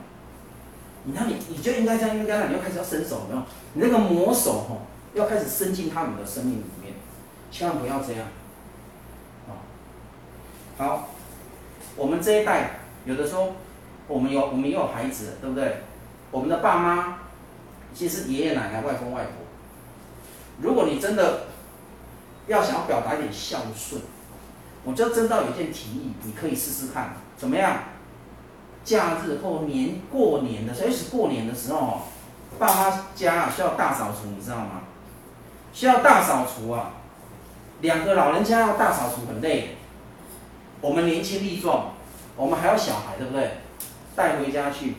你看你，你就应该这样，应该那样，你就开始要伸手，没有？你那个魔手吼，要开始伸进他们的生命里面，千万不要这样。好，我们这一代有的时候。我们有，我们也有孩子，对不对？我们的爸妈，其实爷爷奶奶、外公外婆。如果你真的要想要表达一点孝顺，我就真到有一件提议，你可以试试看，怎么样？假日或年过年的，尤其是过年的时候，爸妈家需要大扫除，你知道吗？需要大扫除啊！两个老人家要大扫除很累，我们年轻力壮，我们还有小孩，对不对？带回家去，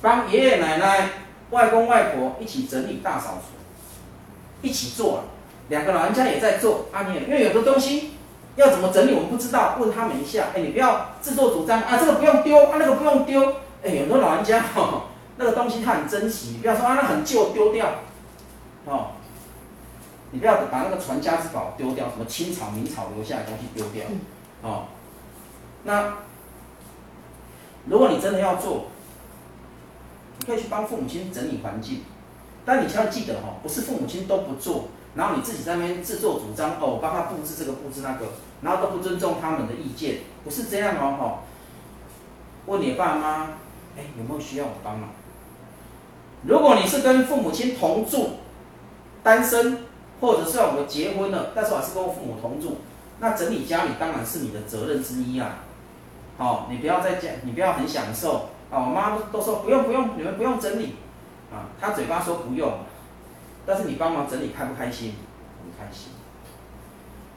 帮爷爷奶奶、外公外婆一起整理大扫除，一起做。两个老人家也在做啊，你因为有的东西要怎么整理，我们不知道，问他们一下。哎，你不要自作主张啊，这个不用丢啊，那个不用丢。哎，有很多老人家 呵呵那个东西他很珍惜，你不要说啊，那很旧丢掉。哦，你不要把那个传家之宝丢掉，什么清朝、明朝留下来的东西丢掉。哦，那。如果你真的要做，你可以去帮父母亲整理环境，但你千万记得哈，不是父母亲都不做，然后你自己在那边自作主张哦，帮他布置这个布置那个，然后都不尊重他们的意见，不是这样哦哈。问你爸妈，哎，有没有需要我帮忙？如果你是跟父母亲同住，单身，或者是我们结婚了，但是我还是跟我父母同住，那整理家里当然是你的责任之一啊。哦，你不要再讲，你不要很享受啊！我妈都说不用不用，你们不用整理啊。她嘴巴说不用，但是你帮忙整理开不开心？很开心。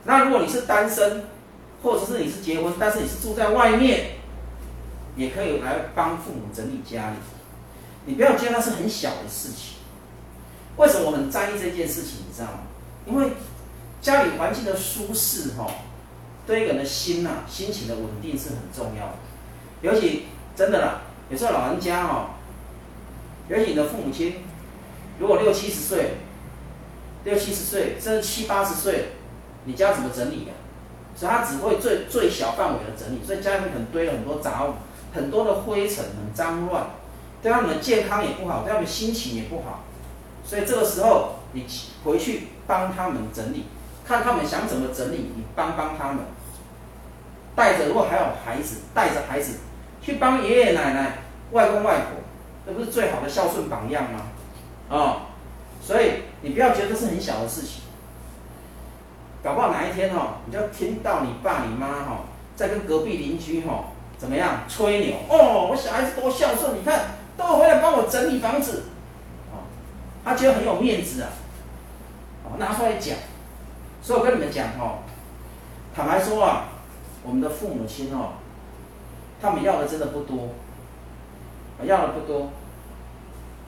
那如果你是单身，或者是你是结婚，但是你是住在外面，也可以来帮父母整理家里。你不要觉得那是很小的事情。为什么我很在意这件事情？你知道吗？因为家里环境的舒适，哈。对一个人的心呐、心情的稳定是很重要的。尤其真的啦，有时候老人家哦，尤其你的父母亲，如果六七十岁，六七十岁甚至七八十岁，你家怎么整理呀、啊？所以他只会最最小范围的整理，所以家里面可能堆了很多杂物，很多的灰尘，很脏乱，对他们的健康也不好，对他们的心情也不好。所以这个时候你回去帮他们整理。看他们想怎么整理，你帮帮他们。带着，如果还有孩子，带着孩子去帮爷爷奶奶、外公外婆，这不是最好的孝顺榜样吗？啊、哦，所以你不要觉得这是很小的事情。搞不好哪一天哦，你就听到你爸你妈哈、哦，在跟隔壁邻居哈、哦、怎么样吹牛哦，我小孩子多孝顺，你看都回来帮我整理房子，哦，他觉得很有面子啊，哦，拿出来讲。所以我跟你们讲哦，坦白说啊，我们的父母亲哦，他们要的真的不多，要的不多。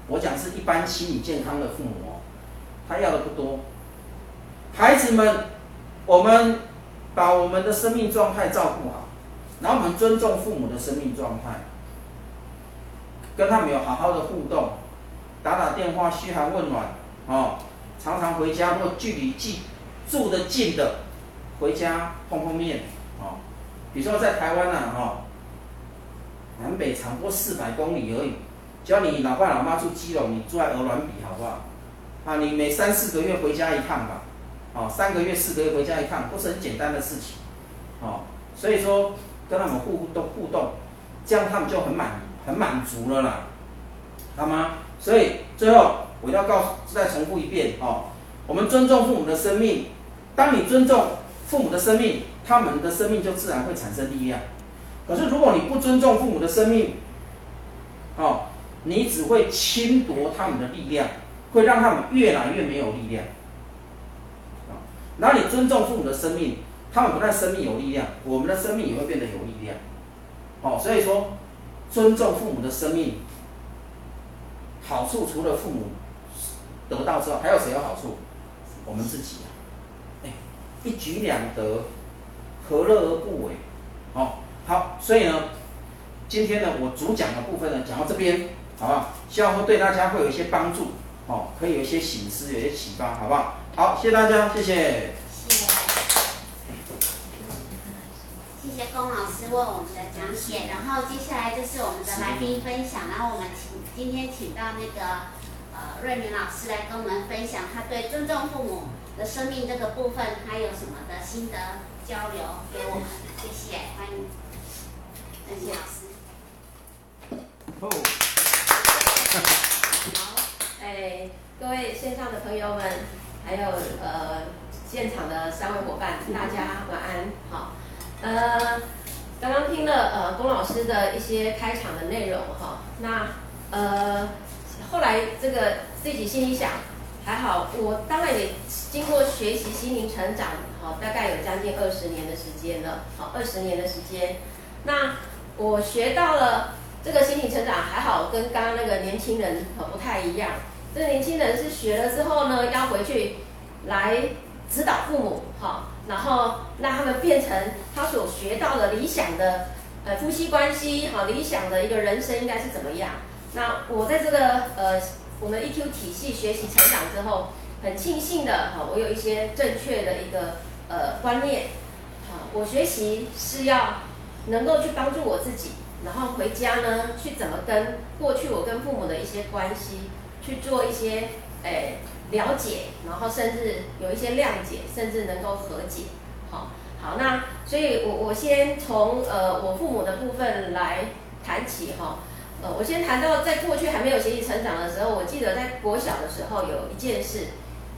我讲是一般心理健康的父母，他要的不多。孩子们，我们把我们的生命状态照顾好，然后我们尊重父母的生命状态，跟他们有好好的互动，打打电话嘘寒问暖哦，常常回家，如果距离近。住得近的，回家碰碰面，哦，比如说在台湾啊，哈，南北长不过四百公里而已，只要你老爸老妈住基隆，你住在鹅銮鼻好不好？啊，你每三四个月回家一趟吧，哦，三个月四个月回家一趟，不是很简单的事情，哦，所以说跟他们互动互动，这样他们就很满很满足了啦，好吗？所以最后我要告诉再重复一遍哦，我们尊重父母的生命，当你尊重父母的生命，他们的生命就自然会产生力量。可是如果你不尊重父母的生命，哦，你只会侵夺他们的力量。会让他们越来越没有力量，啊，然后你尊重父母的生命，他们不但生命有力量，我们的生命也会变得有力量，哦，所以说尊重父母的生命，好处除了父母得到之后，还有谁有好处？我们自己啊，哎，一举两得，何乐而不为？哦，好，所以呢，今天呢，我主讲的部分呢，讲到这边，好不好？希望会对大家会有一些帮助。哦，可以有一些醒思，有一些启发，好不好？好，谢谢大家，谢谢。谢谢。谢谢龚老师为我们的讲解，然后接下来就是我们的来宾分享，然后我们请今天请到那个呃瑞明老师来跟我们分享他对尊重父母的生命这个部分，他有什么的心得交流给我们，谢谢，欢迎谢谢老师。哦。好哎，各位线上的朋友们，还有呃现场的三位伙伴，大家晚安，好。呃，刚刚听了呃龚老师的一些开场的内容哈，那呃后来这个自己心里想，还好，我当然也经过学习心灵成长，好，大概有将近二十年的时间了，好，二十年的时间，那我学到了这个心灵成长，还好跟刚刚那个年轻人可不太一样。这个年轻人是学了之后呢，要回去来指导父母，哈，然后让他们变成他所学到的理想的呃夫妻关系，哈，理想的一个人生应该是怎么样？那我在这个呃我们 EQ 体系学习成长之后，很庆幸的哈，我有一些正确的一个呃观念，好，我学习是要能够去帮助我自己，然后回家呢去怎么跟过去我跟父母的一些关系。去做一些诶、了解，然后甚至有一些谅解，甚至能够和解。好，好，那所以我我先从呃我父母的部分来谈起哈。呃，我先谈到在过去还没有学习成长的时候，我记得在国小的时候有一件事，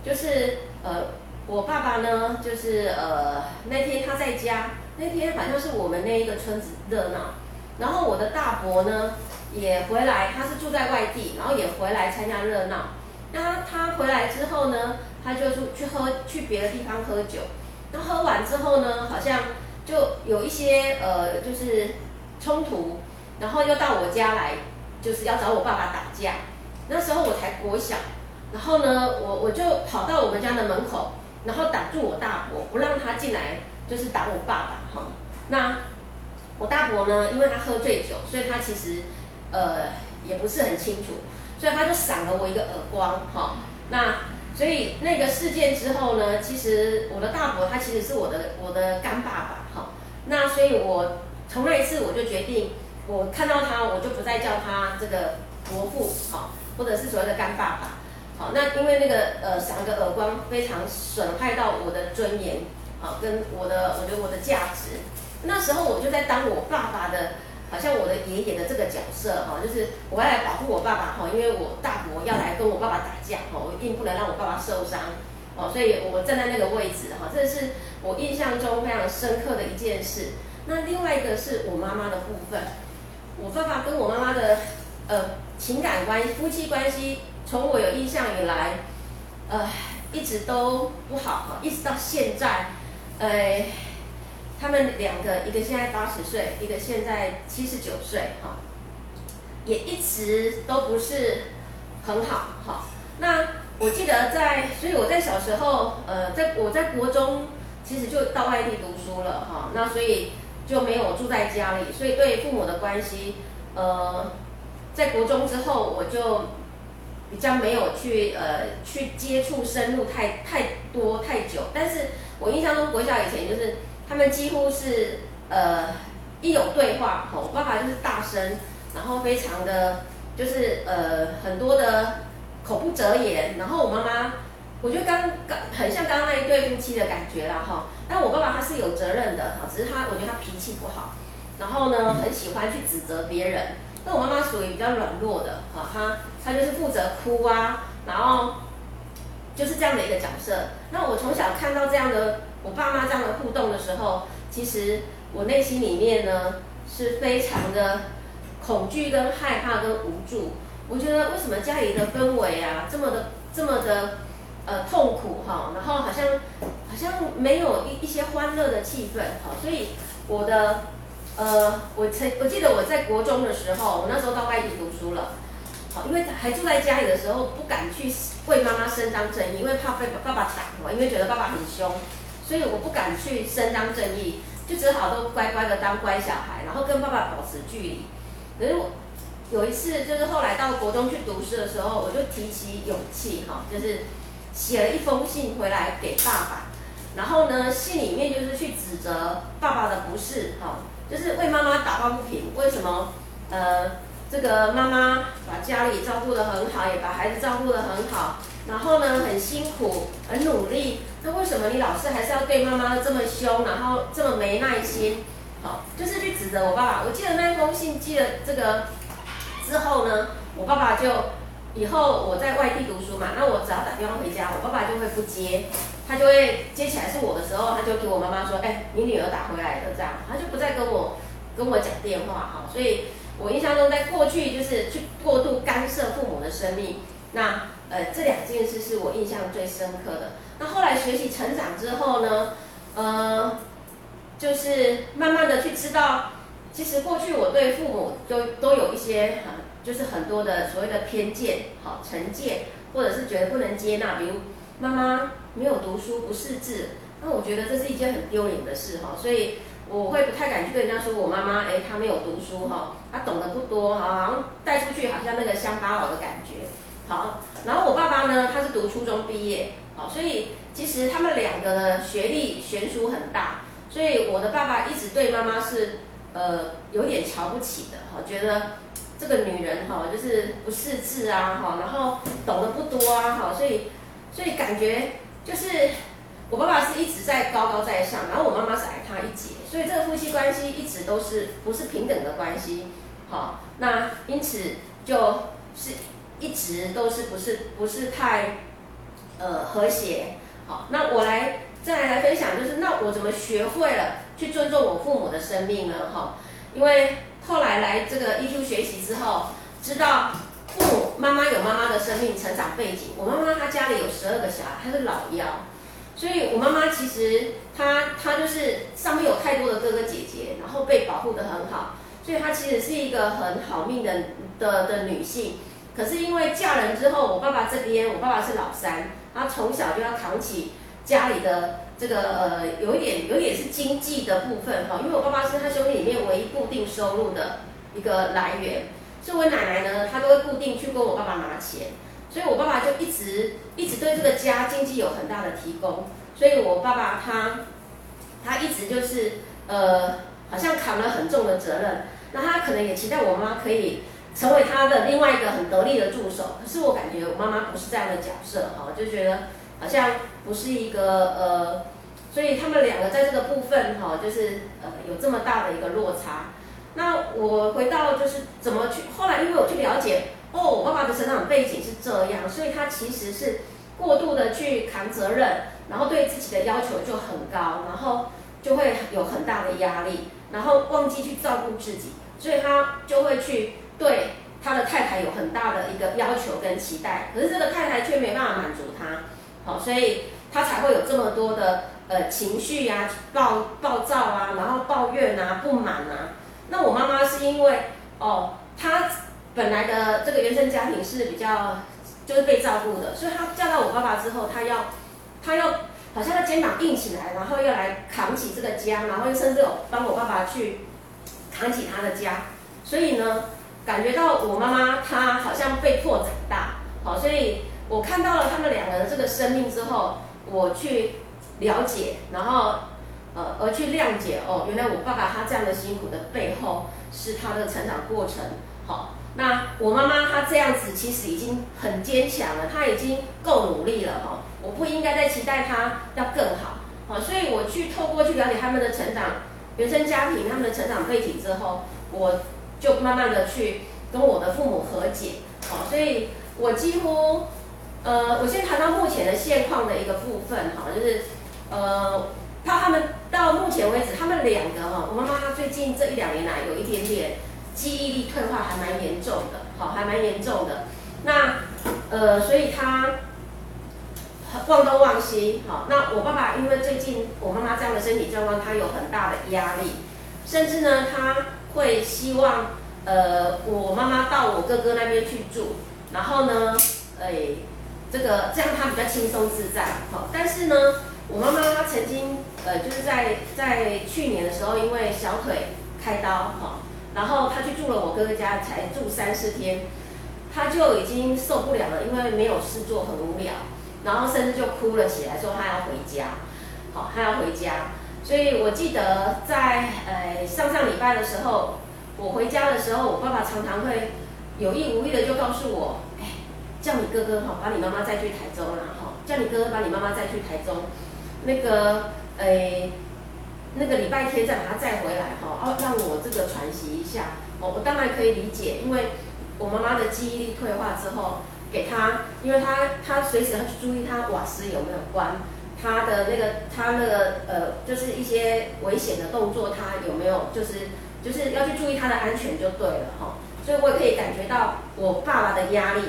就是呃我爸爸呢，就是呃那天他在家，那天反正是我们那一个村子热闹，然后我的大伯呢。也回来，他是住在外地，然后也回来参加热闹。那他回来之后呢，他就去喝，去别的地方喝酒。那喝完之后呢，好像就有一些呃，就是冲突，然后又到我家来，就是要找我爸爸打架。那时候我才国小，然后呢，我我就跑到我们家的门口，然后挡住我大伯，不让他进来，就是打我爸爸哈。那我大伯呢，因为他喝醉酒，所以他其实。呃，也不是很清楚，所以他就赏了我一个耳光，哈。那所以那个事件之后呢，其实我的大伯他其实是我的我的干爸爸，哈。那所以我从那一次我就决定，我看到他我就不再叫他这个伯父，哈，或者是所谓的干爸爸，好。那因为那个呃赏个耳光非常损害到我的尊严，好，跟我的我觉得我的价值。那时候我就在当我爸爸的。好像我的爷爷的这个角色哈，就是我要来保护我爸爸哈，因为我大伯要来跟我爸爸打架哈，我一定不能让我爸爸受伤哦，所以我站在那个位置哈，这是我印象中非常深刻的一件事。那另外一个是我妈妈的部分，我爸爸跟我妈妈的呃情感关系、夫妻关系，从我有印象以来，呃一直都不好哈，一直到现在，呃。他们两个，一个现在八十岁，一个现在七十九岁，哈，也一直都不是很好，哈。那我记得在，所以我在小时候，呃，在我在国中，其实就到外地读书了，哈。那所以就没有住在家里，所以对父母的关系，呃，在国中之后，我就比较没有去，呃，去接触深入太太多太久。但是我印象中国小以前就是。他们几乎是呃一有对话，吼，我爸爸就是大声，然后非常的就是呃很多的口不择言，然后我妈妈，我觉得刚刚很像刚刚那一对夫妻的感觉啦哈。但我爸爸他是有责任的哈，只是他我觉得他脾气不好，然后呢很喜欢去指责别人。那我妈妈属于比较软弱的哈，她她就是负责哭啊，然后就是这样的一个角色。那我从小看到这样的我爸妈这样的互动的时候，其实我内心里面呢是非常的恐惧、跟害怕、跟无助。我觉得为什么家里的氛围啊这么的这么的呃痛苦哈，然后好像好像没有一一些欢乐的气氛哈，所以我的。呃，我曾我记得我在国中的时候，我那时候到外地读书了，好，因为还住在家里的时候，不敢去为妈妈伸张正义，因为怕被爸爸打嘛，因为觉得爸爸很凶，所以我不敢去伸张正义，就只好都乖乖的当乖小孩，然后跟爸爸保持距离。可是我有一次，就是后来到国中去读书的时候，我就提起勇气哈，就是写了一封信回来给爸爸，然后呢，信里面就是去指责爸爸的不是哈。就是为妈妈打抱不平，为什么？呃，这个妈妈把家里照顾得很好，也把孩子照顾得很好，然后呢，很辛苦，很努力，那为什么你老是还是要对妈妈这么凶，然后这么没耐心？好，就是去指责我爸爸。我记得那封信寄了这个之后呢，我爸爸就。以后我在外地读书嘛，那我只要打电话回家，我爸爸就会不接，他就会接起来是我的时候，他就给我妈妈说，哎，你女儿打回来了这样，他就不再跟我跟我讲电话哈。所以我印象中，在过去就是去过度干涉父母的生命，那呃这两件事是我印象最深刻的。那后来学习成长之后呢，呃，就是慢慢的去知道，其实过去我对父母都都有一些很。就是很多的所谓的偏见、好成见，或者是觉得不能接纳，比如妈妈没有读书不识字，那我觉得这是一件很丢脸的事哈，所以我会不太敢去跟人家说我妈妈，哎，她没有读书哈，她懂得不多哈，好像带出去好像那个乡巴佬的感觉。好，然后我爸爸呢，他是读初中毕业，好，所以其实他们两个的学历悬殊很大，所以我的爸爸一直对妈妈是呃有点瞧不起的哈，觉得。这个女人哈，就是不识字啊，哈，然后懂得不多啊，哈，所以所以感觉就是我爸爸是一直在高高在上，然后我妈妈是矮他一截，所以这个夫妻关系一直都是不是平等的关系，好，那因此就是一直都是不是不是太呃和谐，好，那我来再来分享，就是那我怎么学会了去尊重我父母的生命呢？哈，因为。后来来这个 EQ 学习之后，知道父母妈妈有妈妈的生命成长背景。我妈妈她家里有十二个小孩，她是老幺，所以我妈妈其实她她就是上面有太多的哥哥姐姐，然后被保护得很好，所以她其实是一个很好命的的的女性。可是因为嫁人之后，我爸爸这边，我爸爸是老三，他从小就要扛起家里的。这个呃，有一点，有一点是经济的部分哈，因为我爸爸是他兄弟里面唯一固定收入的一个来源，所以我奶奶呢，她都会固定去跟我爸爸拿钱，所以我爸爸就一直一直对这个家经济有很大的提供，所以我爸爸他他一直就是呃，好像扛了很重的责任，那他可能也期待我妈可以成为他的另外一个很得力的助手，可是我感觉我妈妈不是这样的角色哈，就觉得。好像不是一个呃，所以他们两个在这个部分哈，就是呃有这么大的一个落差。那我回到就是怎么去，后来因为我去了解，哦，我爸爸的成长背景是这样，所以他其实是过度的去扛责任，然后对自己的要求就很高，然后就会有很大的压力，然后忘记去照顾自己，所以他就会去对他的太太有很大的一个要求跟期待，可是这个太太却没办法满足他。好，所以他才会有这么多的呃情绪呀、啊，暴暴躁啊，然后抱怨啊、不满啊。那我妈妈是因为哦，她本来的这个原生家庭是比较就是被照顾的，所以她嫁到我爸爸之后，她要她要好像她肩膀硬起来，然后要来扛起这个家，然后又甚至有帮我爸爸去扛起他的家。所以呢，感觉到我妈妈她好像被迫长大，好，所以。我看到了他们两个的这个生命之后，我去了解，然后呃，而去谅解哦，原来我爸爸他这样的辛苦的背后是他的成长过程，好，那我妈妈她这样子其实已经很坚强了，她已经够努力了哈。我不应该再期待她要更好，好，所以我去透过去了解他们的成长、原生家庭、他们的成长背景之后，我就慢慢的去跟我的父母和解，好，所以我几乎，呃，我先谈到目前的现况的一个部分哈，就是，呃，到他们到目前为止，他们两个哈，我妈妈最近这一两年来有一点点记忆力退化，还蛮严重的，好，还蛮严重的，那，呃，所以她。忘东忘西，好，那我爸爸因为最近我妈妈这样的身体状况，他有很大的压力，甚至呢，他会希望，呃，我妈妈到我哥哥那边去住，然后呢，哎，这个这样他比较轻松自在，好，但是呢，我妈妈她曾经，呃，就是在在去年的时候，因为小腿开刀，哈，然后她去住了我哥哥家，才住三四天，她就已经受不了了，因为没有事做，很无聊。然后甚至就哭了起来，说她要回家，好，她要回家。所以我记得在呃上上礼拜的时候，我回家的时候，我爸爸常常会有意无意的就告诉我，哎，叫你哥哥哈，把你妈妈载去台中啦，哈，叫你哥哥把你妈妈载去台中，那个呃那个礼拜天再把他载回来哈，哦，让我这个喘息一下。我我当然可以理解，因为我妈妈的记忆力退化之后。给他，因为他他随时要去注意他瓦斯有没有关，他的那个他那个呃，就是一些危险的动作，他有没有就是就是要去注意他的安全就对了哈。所以我也可以感觉到我爸爸的压力，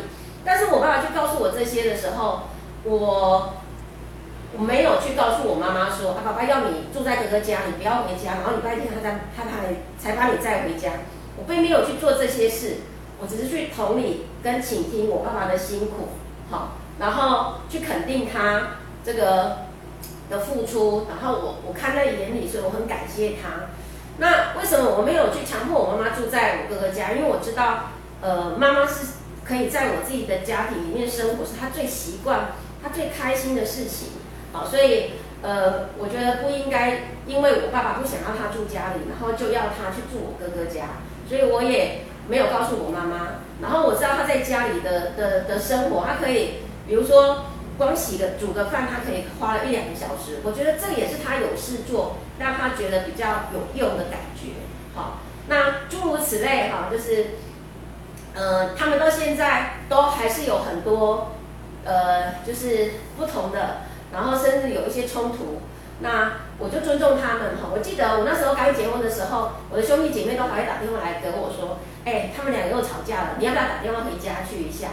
但是我爸爸去告诉我这些的时候，我我没有去告诉我妈妈说啊，爸爸要你住在哥哥家，你不要回家，然后礼拜天他才他才才把你载回家，我并没有去做这些事。我只是去同理跟倾听我爸爸的辛苦，好，然后去肯定他这个的付出，然后我我看在眼里，所以我很感谢他。那为什么我没有去强迫我妈妈住在我哥哥家？因为我知道，呃，妈妈是可以在我自己的家庭里面生活，是她最习惯、她最开心的事情，好，所以呃，我觉得不应该因为我爸爸不想要他住家里，然后就要他去住我哥哥家，所以我也。没有告诉我妈妈，然后我知道她在家里的的的生活，她可以，比如说光洗个煮个饭，他可以花了一两个小时。我觉得这也是他有事做，让他觉得比较有用的感觉。好，那诸如此类哈，就是，呃，他们到现在都还是有很多，呃，就是不同的，然后甚至有一些冲突。那我就尊重他们哈。我记得我那时候刚结婚的时候，我的兄弟姐妹都还会打电话来跟我说，哎，他们两个又吵架了，你要不要打电话回家去一下？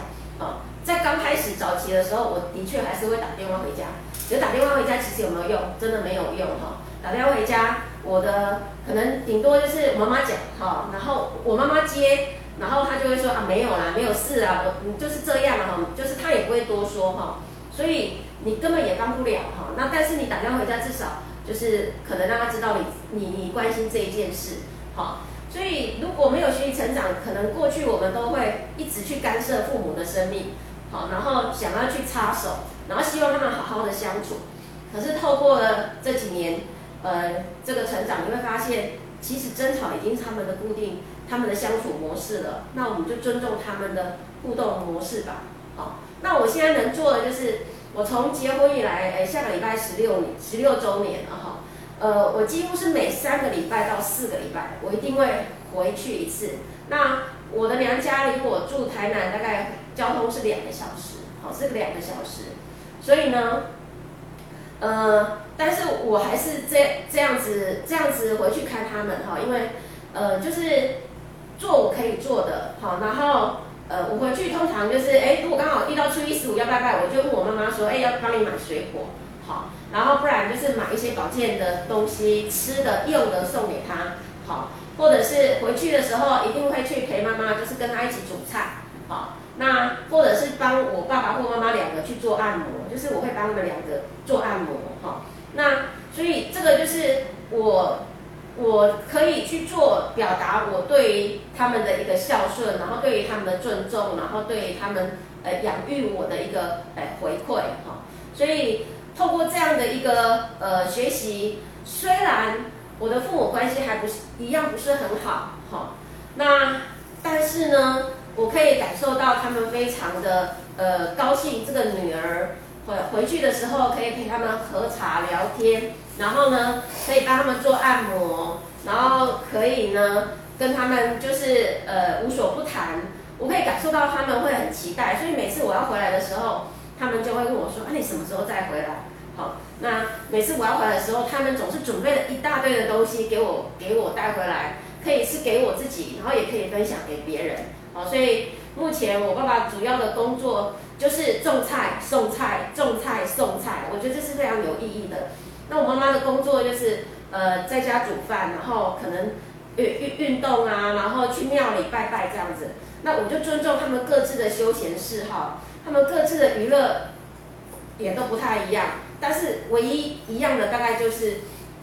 在刚开始早期的时候，我的确还是会打电话回家。只是打电话回家其实有没有用？真的没有用哈。打电话回家，我的可能顶多就是妈妈讲哈，然后我妈妈接，然后她就会说啊没有啦，没有事啊，我你就是这样哈，就是她也不会多说哈，所以。你根本也帮不了哈，那但是你打电话回家，至少就是可能让他知道你你你关心这一件事，好，所以如果没有学习成长，可能过去我们都会一直去干涉父母的生命，好，然后想要去插手，然后希望他们好好的相处。可是透过了这几年，呃，这个成长，你会发现，其实争吵已经是他们的固定，他们的相处模式了。那我们就尊重他们的互动模式吧，好。那我现在能做的就是。我从结婚以来，哎，下个礼拜十六，十六周年了哈。呃，我几乎是每三个礼拜到四个礼拜，我一定会回去一次。那我的娘家离我住台南，大概交通是两个小时，好，是两个小时。所以呢，呃，但是我还是这这样子这样子回去看他们哈，因为呃，就是做我可以做的，好，然后。呃，我回去通常就是，哎，如果刚好遇到初一十五要拜拜，我就问我妈妈说，哎，要帮你买水果，好，然后不然就是买一些保健的东西，吃的、用的送给她，好，或者是回去的时候一定会去陪妈妈，就是跟她一起煮菜，好，那或者是帮我爸爸或妈妈两个去做按摩，就是我会帮他们两个做按摩，哈，那所以这个就是我。我可以去做表达我对于他们的一个孝顺，然后对于他们的尊重，然后对于他们呃养育我的一个呃回馈哈。所以透过这样的一个呃学习，虽然我的父母关系还不是一样不是很好哈，那但是呢，我可以感受到他们非常的呃高兴，这个女儿回回去的时候可以陪他们喝茶聊天，然后呢可以帮他们做按摩，然后可以呢跟他们就是呃无所不谈，我可以感受到他们会很期待，所以每次我要回来的时候，他们就会问我说：“啊，你什么时候再回来？”好，那每次我要回来的时候，他们总是准备了一大堆的东西给我给我带回来，可以是给我自己，然后也可以分享给别人。好，所以目前我爸爸主要的工作就是种菜、送菜、种菜、送菜，我觉得这是非常有意义的。那我妈妈的工作就是呃在家煮饭，然后可能运运运动啊，然后去庙里拜拜这样子。那我就尊重他们各自的休闲嗜好，他们各自的娱乐也都不太一样，但是唯一一样的大概就是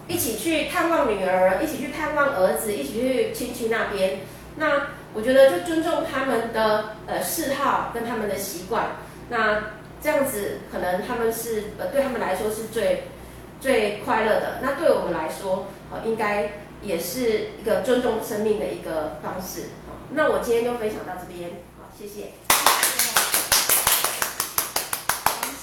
一起去探望女儿，一起去探望儿子，一起去亲戚那边。那我觉得就尊重他们的呃嗜好跟他们的习惯，那这样子可能他们是呃对他们来说是最最快乐的。那对我们来说，呃应该也是一个尊重生命的一个方式。好，那我今天就分享到这边，好，谢谢。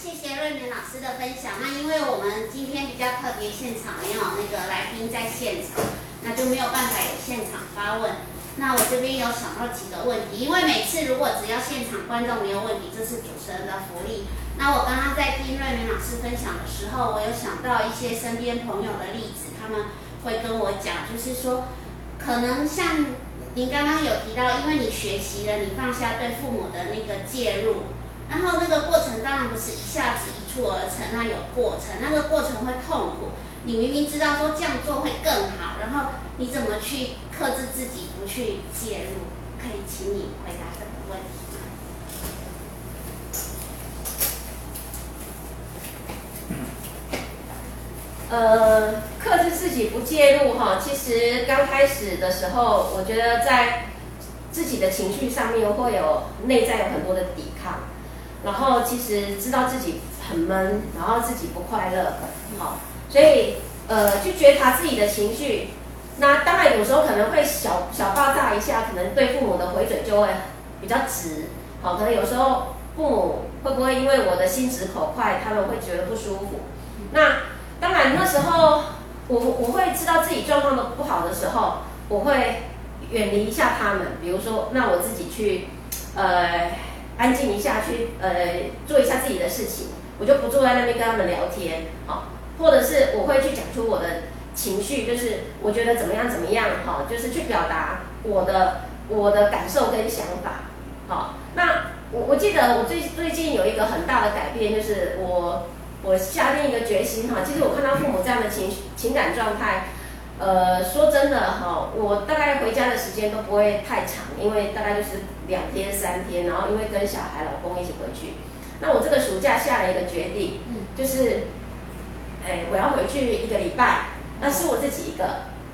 谢谢瑞敏老师的分享。那因为我们今天比较特别，现场没有那个来宾在现场，那就没有办法有现场发问。那我这边有想到几个问题，因为每次如果只要现场观众没有问题，这是主持人的福利。那我刚刚在听瑞明老师分享的时候，我有想到一些身边朋友的例子，他们会跟我讲，就是说，可能像您刚刚有提到，因为你学习了，你放下对父母的那个介入，然后那个过程当然不是一下子一蹴而成，那有过程，那个过程会痛苦。你明明知道说这样做会更好，然后你怎么去克制自己不？去介入，可以请你回答这个问题？呃，克制自己不介入哈，其实刚开始的时候，我觉得在自己的情绪上面会有内在有很多的抵抗，然后其实知道自己很闷，然后自己不快乐，好，所以呃，去觉察自己的情绪。那当然有时候可能会小小爆炸一下，可能对父母的回嘴就会比较直，好，可能有时候父母会不会因为我的心直口快，他们会觉得不舒服？那当然那时候我我会知道自己状况的不好的时候，我会远离一下他们，比如说那我自己去呃安静一下，去呃做一下自己的事情，我就不坐在那边跟他们聊天，好，或者是我会去讲出我的。情绪就是我觉得怎么样怎么样哈，就是去表达我的我的感受跟想法。好，那我我记得我最最近有一个很大的改变，就是我我下定一个决心哈。其实我看到父母这样的情绪情感状态，呃，说真的哈，我大概回家的时间都不会太长，因为大概就是两天三天，然后因为跟小孩老公一起回去。那我这个暑假下了一个决定，就是，哎，我要回去一个礼拜。那是我自己一个，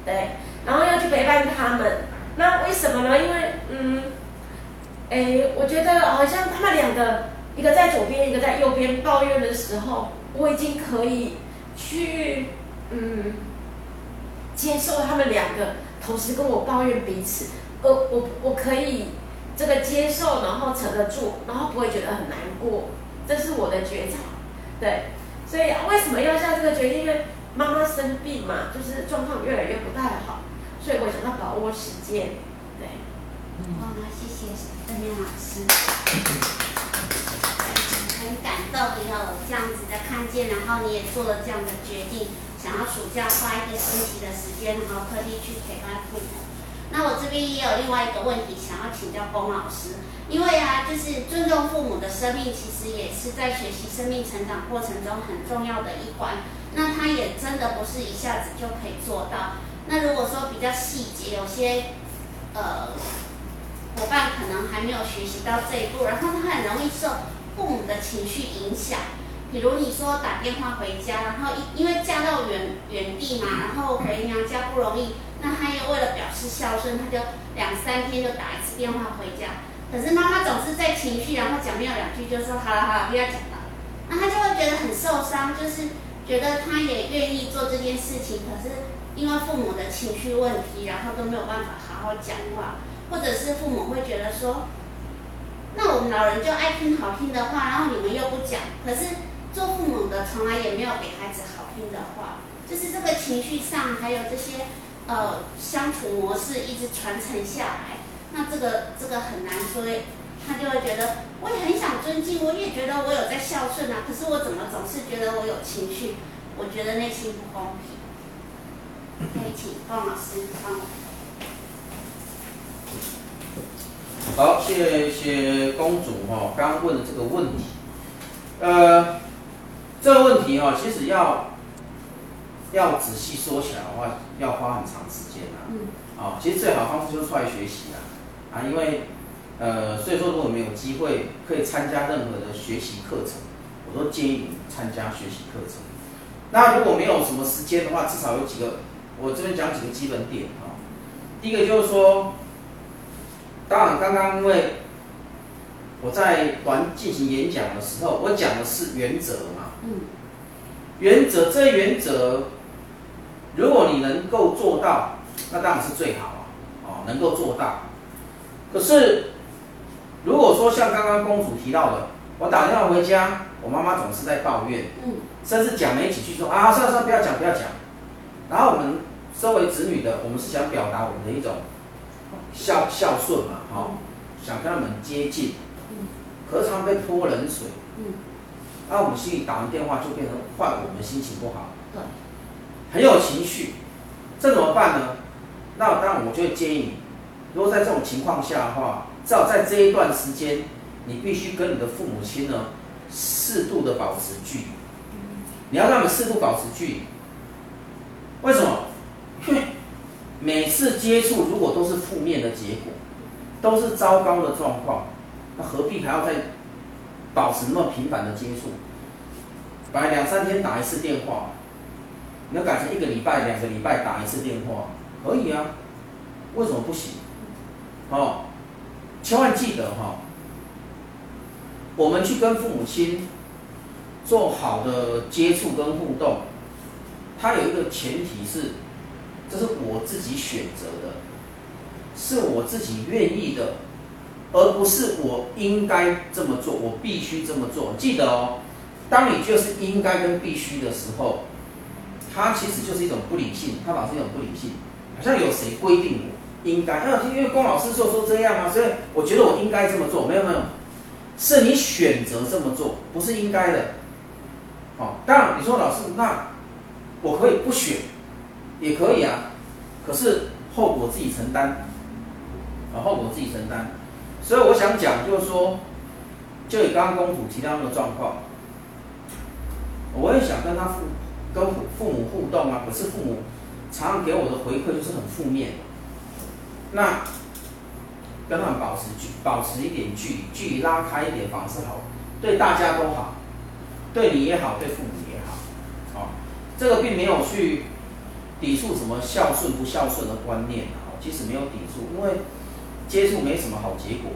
对，然后要去陪伴他们。那为什么呢？因为，嗯，诶，我觉得好像他们两个，一个在左边，一个在右边抱怨的时候，我已经可以去，嗯，接受他们两个同时跟我抱怨彼此，呃，我我可以这个接受，然后承得住，然后不会觉得很难过，这是我的觉察，对。所以为什么要下这个决定？因为妈妈生病嘛，就是状况越来越不太好，所以我想要把握时间。对，好，谢谢邓亮老师，很感动，你有这样子的看见，然后你也做了这样的决定，想要暑假花一个星期的时间，然后特地去陪伴父母。那我这边也有另外一个问题想要请教龚老师，因为啊，就是尊重父母的生命，其实也是在学习生命成长过程中很重要的一环。那他也真的不是一下子就可以做到。那如果说比较细节，有些呃伙伴可能还没有学习到这一步，然后他很容易受父母的情绪影响。比如你说打电话回家，然后因因为嫁到远远地嘛，然后回娘家不容易，那他又为了表示孝顺，他就两三天就打一次电话回家。可是妈妈总是在情绪，然后讲没有两句就说好了好了，不要讲了，那他就会觉得很受伤，就是。觉得他也愿意做这件事情，可是因为父母的情绪问题，然后都没有办法好好讲话，或者是父母会觉得说，那我们老人就爱听好听的话，然后你们又不讲，可是做父母的从来也没有给孩子好听的话，就是这个情绪上还有这些呃相处模式一直传承下来，那这个这个很难说，他就会觉得我也很想尊敬，我也觉得我有在孝顺啊，可是我怎么总是觉得我有情绪，我觉得内心不公平。可以请方老师帮我。好，谢谢公主哈，刚刚问的这个问题，呃，这个问题哈，其实要要仔细说起来的话，要花很长时间啊。嗯。啊，其实最好的方式就是出来学习啊，啊，因为呃，所以说如果没有机会可以参加任何的学习课程，我都建议你参加学习课程。那如果没有什么时间的话，至少有几个，我这边讲几个基本点啊。第一个就是说。当然，刚刚因为我在团进行演讲的时候，我讲的是原则嘛。嗯。原则，这原则，如果你能够做到，那当然是最好啊。哦，能够做到。可是，如果说像刚刚公主提到的，我打电话回家，我妈妈总是在抱怨。嗯。甚至讲没几句说啊，算了算了，不要讲不要讲。然后我们身为子女的，我们是想表达我们的一种。孝孝顺嘛，哈、哦，想跟他们接近，嗯，可是常被泼冷水，嗯，那我们心里打完电话就变成坏我们心情不好，对，很有情绪，这怎么办呢？那当然我就会建议你，如果在这种情况下的话，至少在这一段时间，你必须跟你的父母亲呢适度的保持距离，你要让他们适度保持距离，为什么？每次接触如果都是负面的结果，都是糟糕的状况，那何必还要再保持那么频繁的接触？本来两三天打一次电话，你要改成一个礼拜、两个礼拜打一次电话，可以啊？为什么不行？哦，千万记得哈，我们去跟父母亲做好的接触跟互动，它有一个前提是。这是我自己选择的，是我自己愿意的，而不是我应该这么做，我必须这么做。记得哦，当你就是应该跟必须的时候，它其实就是一种不理性，它老是一种不理性，好像有谁规定我应该？啊，因为龚老师就说这样啊，所以我觉得我应该这么做。没有没有，是你选择这么做，不是应该的。好，当然你说老师，那我可以不选。也可以啊，可是后果自己承担，啊，后果自己承担。所以我想讲，就是说，就以刚刚公主提到那个状况，我也想跟他父跟父母互动啊，可是父母常常给我的回馈就是很负面。那跟他们保持距，保持一点距离，距离拉开一点，反而是好，对大家都好，对你也好，对父母也好，哦，这个并没有去。抵触什么孝顺不孝顺的观念哦？其实没有抵触，因为接触没什么好结果。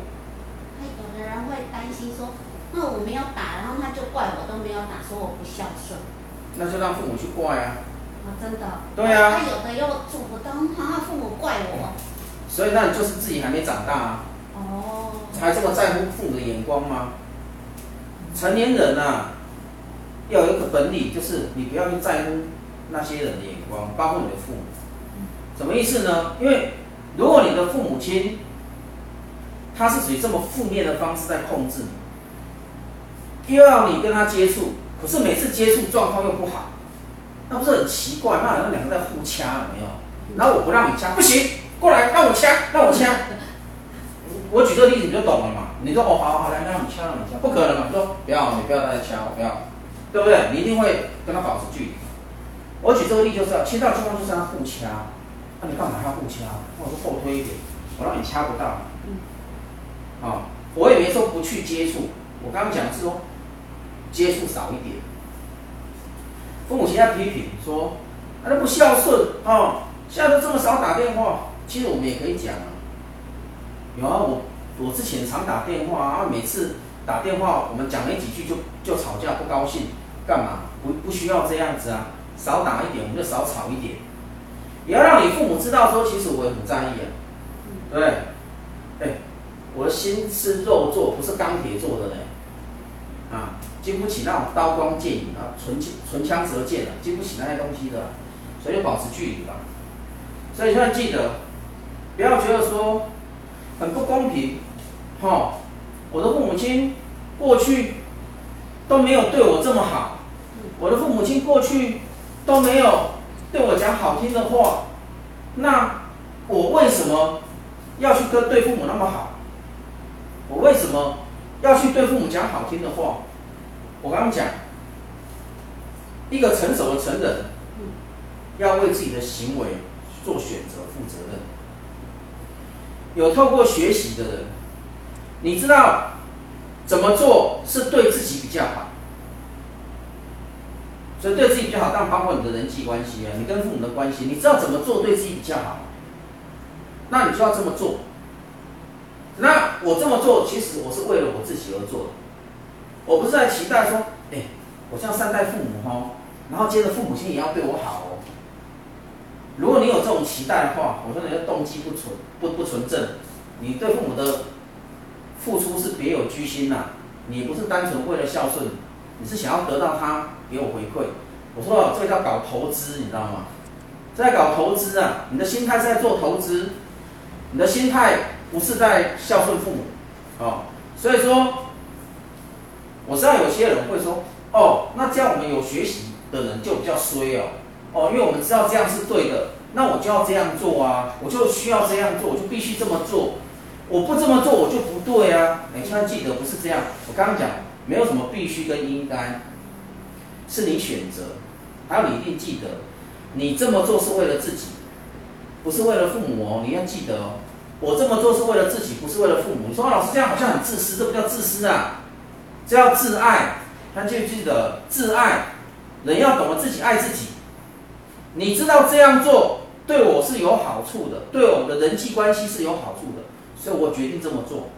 有的人会担心说，那我没有打，然后他就怪我都没有打，说我不孝顺。那就让父母去怪啊。啊，真的。对啊。他有的又做不到，他父母怪我。所以那你就是自己还没长大啊。哦。还这么在乎父母的眼光吗？成年人呐、啊，要有一个本领，就是你不要去在乎。那些人的眼光，包括你的父母，什么意思呢？因为如果你的父母亲，他是属于这么负面的方式在控制你，又要你跟他接触，可是每次接触状况又不好，那不是很奇怪？那好像两个在互掐，有没有？然后我不让你掐，不行，过来让我掐，让我掐。我举这个例子你就懂了嘛？你说哦，好好好，来让你掐，让你掐，不可能嘛？你说不要，你不要再掐，我不要，对不对？你一定会跟他保持距离。我举这个例就是要，切到情况就是让他互掐，那、啊、你干嘛要互掐？那我就后推一点，我让你掐不到。嗯。啊，我也没说不去接触，我刚刚讲的是说接触少一点。父母亲在批评说，那、啊、不孝顺啊，现在都这么少打电话，其实我们也可以讲啊。有啊，我我之前常打电话啊，每次打电话我们讲没几句就就吵架不高兴，干嘛？不不需要这样子啊。少打一点，我们就少吵一点，也要让你父母知道说，其实我也很在意啊，对？哎，我的心是肉做，不是钢铁做的嘞。啊，经不起那种刀光剑影啊，唇唇枪舌剑啊，经不起那些东西的，所以就保持距离吧。所以现在记得，不要觉得说很不公平，哈、哦，我的父母亲过去都没有对我这么好，我的父母亲过去都没有对我讲好听的话，那我为什么要去跟对父母那么好？我为什么？要去对父母讲好听的话，我刚刚讲，一个成熟的成人，要为自己的行为做选择、负责任。有透过学习的人，你知道怎么做是对自己比较好，所以对自己比较好，但包括你的人际关系啊，你跟父母的关系，你知道怎么做对自己比较好，那你就要这么做。那我这么做，其实我是为了我自己而做，我不是在期待说，哎，我这样善待父母哦，然后接着父母亲也要对我好哦。如果你有这种期待的话，我说你的动机不纯不不纯正，你对父母的付出是别有居心呐，你不是单纯为了孝顺，你是想要得到他给我回馈。我说，这叫搞投资，你知道吗？在搞投资啊，你的心态是在做投资，你的心态。不是在孝顺父母，哦，所以说，我知道有些人会说，哦，那这样我们有学习的人就比较衰哦，哦，因为我们知道这样是对的，那我就要这样做啊，我就需要这样做，我就必须这么做，我不这么做我就不对啊，你千万记得不是这样，我刚刚讲没有什么必须跟应该，是你选择，还有你一定记得，你这么做是为了自己，不是为了父母哦，你要记得哦。我这么做是为了自己，不是为了父母。你说老师这样好像很自私，这不叫自私啊，这叫自爱。那记不记得自爱？人要懂得自己爱自己。你知道这样做对我是有好处的，对我们的人际关系是有好处的，所以我决定这么做。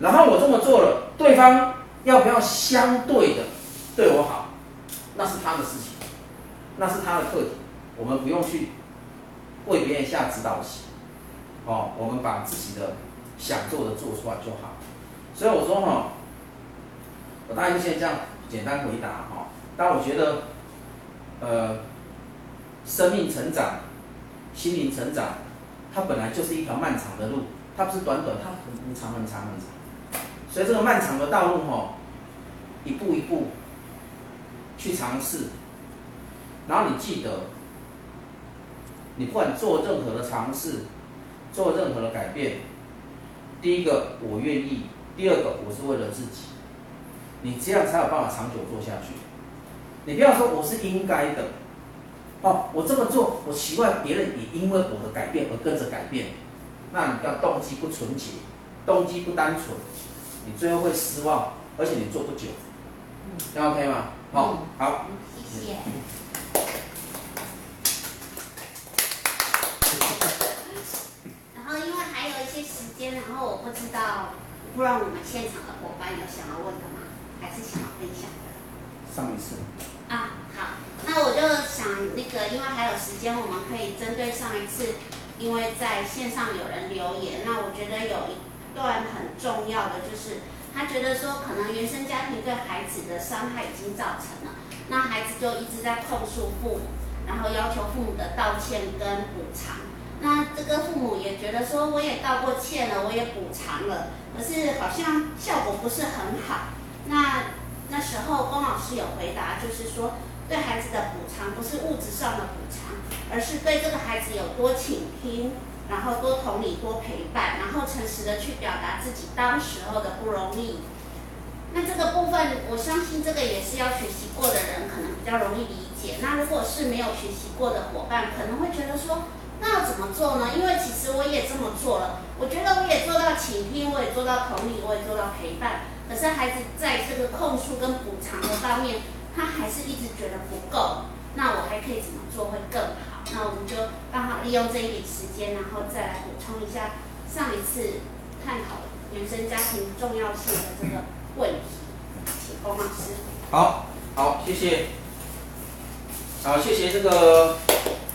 然后我这么做了，对方要不要相对的对我好，那是他的事情，那是他的课题，我们不用去为别人下指导棋。哦，我们把自己的想做的做出来就好。所以我说哈，我大概就先这样简单回答哈。但我觉得，呃，生命成长、心灵成长，它本来就是一条漫长的路，它不是短短，它很长很长很长。所以这个漫长的道路哈，一步一步去尝试，然后你记得，你不管做任何的尝试。做任何的改变，第一个我愿意，第二个我是为了自己，你这样才有办法长久做下去。你不要说我是应该的，哦，我这么做，我期望别人也因为我的改变而跟着改变，那你要动机不纯洁，动机不单纯，你最后会失望，而且你做不久。这样 OK 吗？好，好，谢谢。然后我不知道，不知道我们现场的伙伴有想要问的吗？还是想要分享的？上一次。那个，因为还有时间，我们可以针对上一次，因为在线上有人留言，那我觉得有一段很重要的，就是他觉得说，可能原生家庭对孩子的伤害已经造成了，那孩子就一直在控诉父母，然后要求父母的道歉跟补偿。那这个父母也觉得说，我也道过歉了，我也补偿了，可是好像效果不是很好。那那时候龚老师有回答，就是说，对孩子的补偿不是物质上的补偿，而是对这个孩子有多倾听，然后多同理、多陪伴，然后诚实的去表达自己当时候的不容易。那这个部分，我相信这个也是要学习过的人可能比较容易理解。那如果是没有学习过的伙伴，可能会觉得说。那要怎么做呢？因为其实我也这么做了，我觉得我也做到倾听，我也做到同理，我也做到陪伴。可是孩子在这个控诉跟补偿的方面，他还是一直觉得不够。那我还可以怎么做会更好？那我们就刚好利用这一点时间，然后再来补充一下上一次探讨原生家庭重要性的这个问题。请龚老师。好，好，谢谢。好，谢谢这个。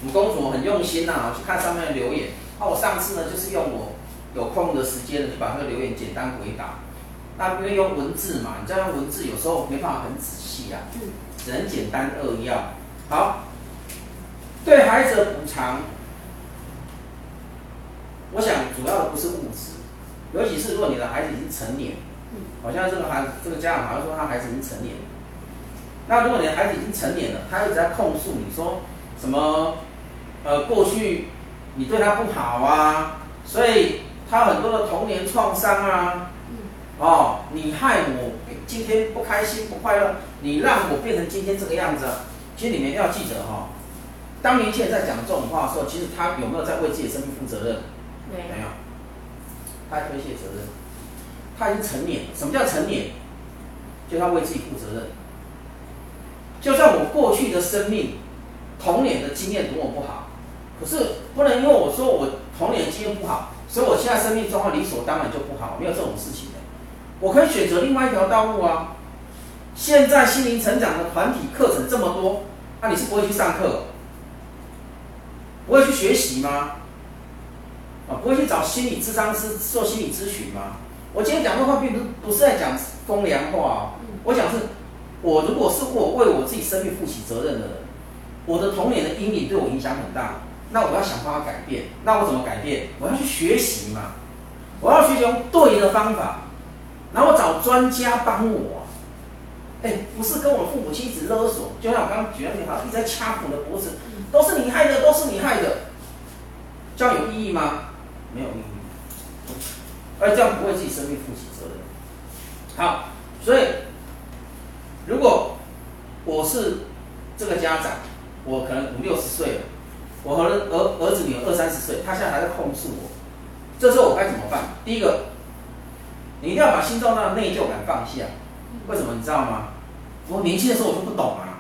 我们公主很用心呐、啊，去看上面的留言。那、我上次呢，就是用我有空的时间呢，就把那个留言简单回答。那因为用文字嘛，你这样用文字有时候没办法很仔细啊，只能简单扼要。好，对孩子的补偿，我想主要的不是物质，尤其是如果你的孩子已经成年，好像这个孩子这个家长好像说他孩子已经成年，那如果你的孩子已经成年了，他一直在控诉你说什么，呃，过去你对他不好啊，所以他很多的童年创伤啊。哦，你害我今天不开心不快乐，你让我变成今天这个样子。其实你们一定要记得哈，当年轻人在讲这种话的时候，其实他有没有在为自己的生命负责任？没有，他在推卸责任。他已经成年，什么叫成年？就他为自己负责任。就算我过去的生命童年的经验多么不好，可是不能因为我说我童年的经验不好，所以我现在生命状况理所当然就不好，没有这种事情的。我可以选择另外一条道路啊！现在心灵成长的团体课程这么多，那、啊、你是不会去上课，不会去学习吗？啊，不会去找心理咨商师做心理咨询吗？我今天讲的话，并不是不是在讲风凉话啊！我讲是，我如果是我为我自己生命负起责任的人，我的童年的阴影对我影响很大，那我要想办法改变。那我怎么改变？我要去学习嘛！我要学习用对的方法。然后找专家帮我，哎，不是跟我父母亲一直勒索，就像我刚刚举的例子，好像一直在掐我的脖子，都是你害的，都是你害的，这样有意义吗？没有意义，而这样不为自己生命负起责任。好，所以如果我是这个家长，我可能五六十岁了，我和儿儿子女儿二三十岁，他现在还在控诉我，这时候我该怎么办？第一个。你一定要把心中那内疚感放下，为什么你知道吗？我年轻的时候我就不懂啊，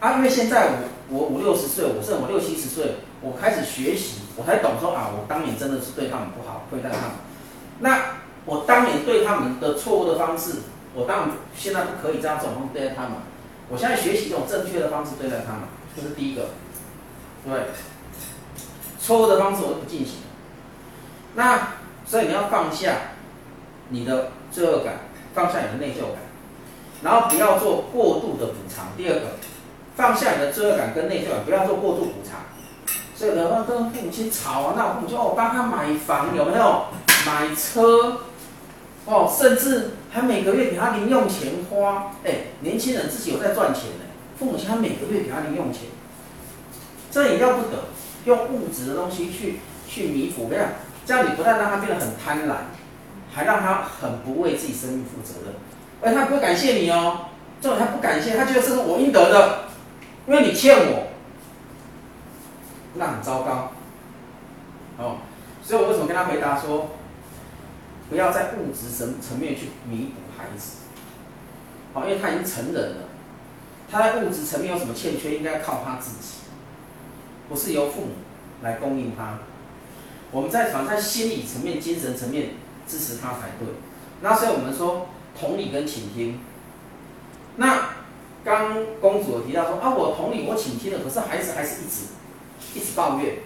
啊，因为现在我我五六十岁，我甚至我六七十岁，我开始学习，我才懂说啊，我当年真的是对他们不好，对待他们。那我当年对他们的错误的方式，我当然现在不可以这样子对待他们。我现在学习一种正确的方式对待他们，这是第一个。对，错误的方式我都不进行。那所以你要放下。你的罪恶感，放下你的内疚感，然后不要做过度的补偿。第二个，放下你的罪恶感跟内疚感，不要做过度补偿。所以呢，跟父母亲吵啊，那我父母亲哦，帮他买房有没有？买车，哦，甚至还每个月给他零用钱花。哎，年轻人自己有在赚钱呢，父母亲还每个月给他零用钱，这也要不得，用物质的东西去去弥补，这样这样你不但让他变得很贪婪。还让他很不为自己生命负责任，而他不会感谢你哦，这种他不感谢，他觉得这是我应得的，因为你欠我，那很糟糕，哦，所以我为什么跟他回答说，不要在物质层层面去弥补孩子，好，因为他已经成人了，他在物质层面有什么欠缺，应该靠他自己，不是由父母来供应他，我们在讲在心理层面、精神层面。支持他才对。那所以我们说同理跟倾听。那刚公主有提到说啊，我同理，我倾听了，可是孩子还是一直一直抱怨。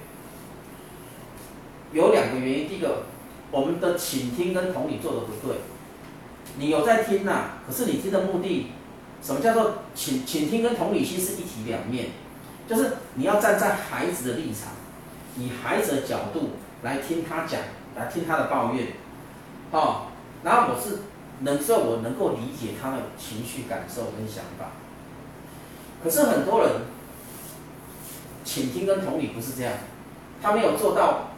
有两个原因，第一个，我们的倾听跟同理做的不对。你有在听呐、可是你听的目的，什么叫做倾倾听跟同理心是一体两面，就是你要站在孩子的立场，以孩子的角度来听他讲，来听他的抱怨。哦，然后我是能说，我能够理解他的情绪感受跟想法。可是很多人倾听跟同理不是这样，他没有做到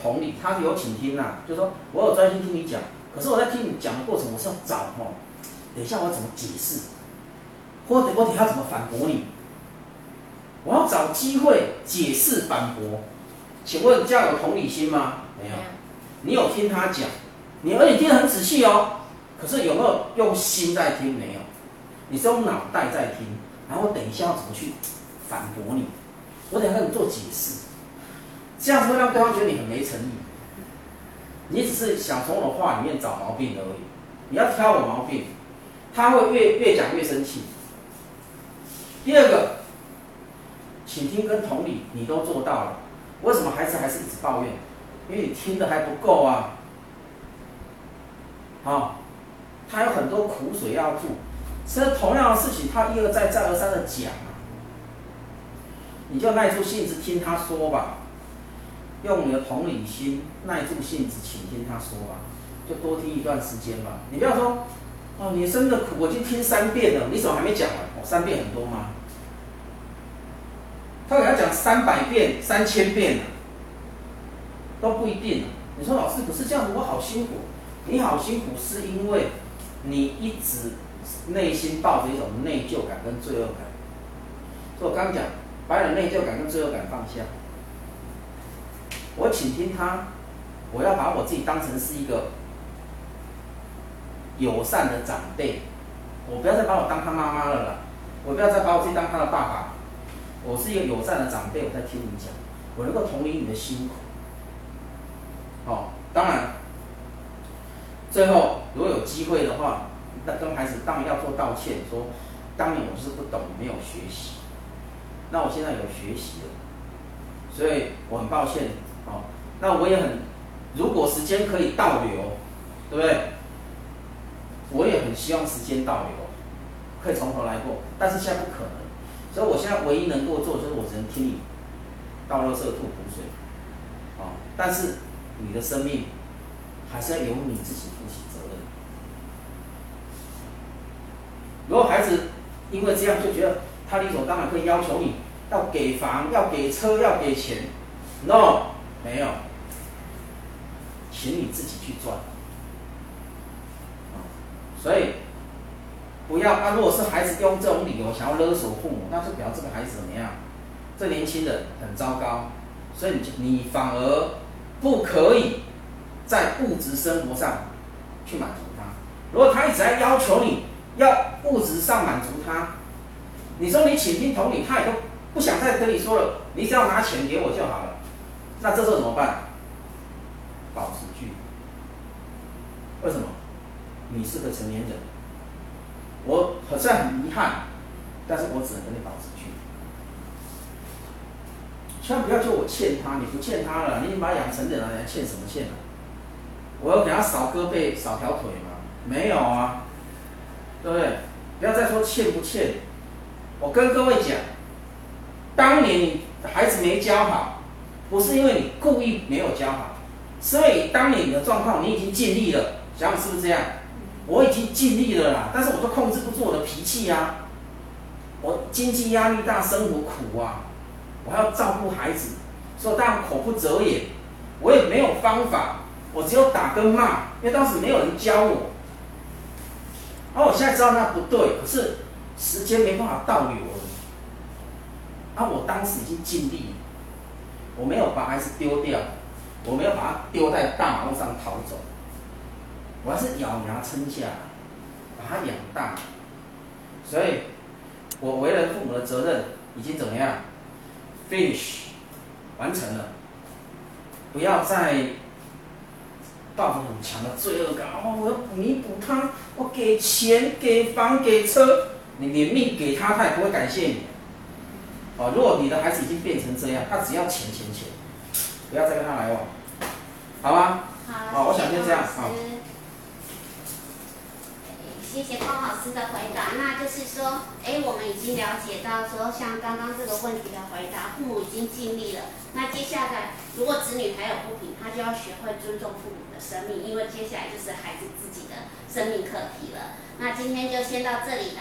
同理，他有倾听呐、啊，就是说我有专心听你讲，可是我在听你讲的过程，我是要找哦，等一下我要怎么解释，或者我等一下怎么反驳你，我要找机会解释反驳。请问这样有同理心吗？没有，你有听他讲。你而且听得很仔细哦，可是有没有用心在听？没有，你是用脑袋在听。然后等一下要怎么去反驳你？我等一下跟你做解释，这样子会让对方觉得你很没诚意。你只是想从我的话里面找毛病而已，你要挑我毛病，他会越越讲越生气。第二个，请听跟同理你都做到了，为什么孩子还是一直抱怨？因为你听的还不够啊。好，他有很多苦水要吐，其实同样的事情，他一而再、再而三的讲，你就耐住性子听他说吧，用你的同理心耐住性子倾听他说吧，就多听一段时间吧。你不要说，哦，你生的苦我已经听三遍了，你怎么还没讲完？哦，三遍很多吗？他给他讲三百遍、三千遍都不一定。你说老师，可是这样子我好辛苦。你好辛苦，是因为你一直内心抱着一种内疚感跟罪恶感。所以我刚刚讲，把你的内疚感跟罪恶感放下。我倾听他，我要把我自己当成是一个友善的长辈，我不要再把我当他妈妈了啦，我不要再把我自己当他的爸爸。我是一个友善的长辈，我在听你讲，我能够同理你的辛苦。哦，当然。最后，如果有机会的话，那跟孩子当然要做道歉，说当年我是不懂，没有学习。那我现在有学习了，所以我很抱歉。哦，那我也很，如果时间可以倒流，对不对？我也很希望时间倒流，可以从头来过，但是现在不可能。所以我现在唯一能够做，就是我只能听你倒垃圾吐苦水。哦，但是你的生命。还是要由你自己负起责任。如果孩子因为这样就觉得他理所当然可以要求你要给房、要给车、要给钱，no，没有，请你自己去赚。所以不要啊！如果是孩子用这种理由想要勒索父母，那就表示这个孩子怎么样？这年轻人很糟糕。所以你你反而不可以。在物质生活上去满足他，如果他一直在要求你要物质上满足他，你说你请听同理，他也都不想再跟你说了，你只要拿钱给我就好了。那这时候怎么办？保持距离。为什么？你是个成年人，我好像很遗憾，但是我只能跟你保持距离。千万不要说我欠他，你不欠他了，你已经把他养成人了，你还欠什么欠啊？我要给他少胳膊少条腿吗？没有啊，对不对？不要再说欠不欠。我跟各位讲，当年你孩子没教好，不是因为你故意没有教好，所以当年你的状况你已经尽力了，想想是不是这样？我已经尽力了啦，但是我都控制不住我的脾气呀、啊。我经济压力大，生活苦啊，我还要照顾孩子，所以当然口不择言，我也没有方法。我只有打跟骂，因为当时没有人教我。而、啊、我现在知道那不对，可是时间没办法倒流了。啊，我当时已经尽力，我没有把孩子丢掉，我没有把他丢在大马路上逃走，我还是咬牙撑下来，把他养大。所以，我为人父母的责任已经怎么样？finish，完成了，不要再。抱着很强的罪恶感哦，我要弥补他，我给钱、给房、给车，你连命给他，他也不会感谢你。哦，如果你的孩子已经变成这样，他只要钱、钱、钱，不要再跟他来往，好吗？好，哦、我想先这样。好。谢谢高老师的回答。那就是说，哎，我们已经了解到说，像刚刚这个问题的回答，父母已经尽力了。那接下来，如果子女还有不平，他就要学会尊重父母生命，因为接下来就是孩子自己的生命课题了。那今天就先到这里。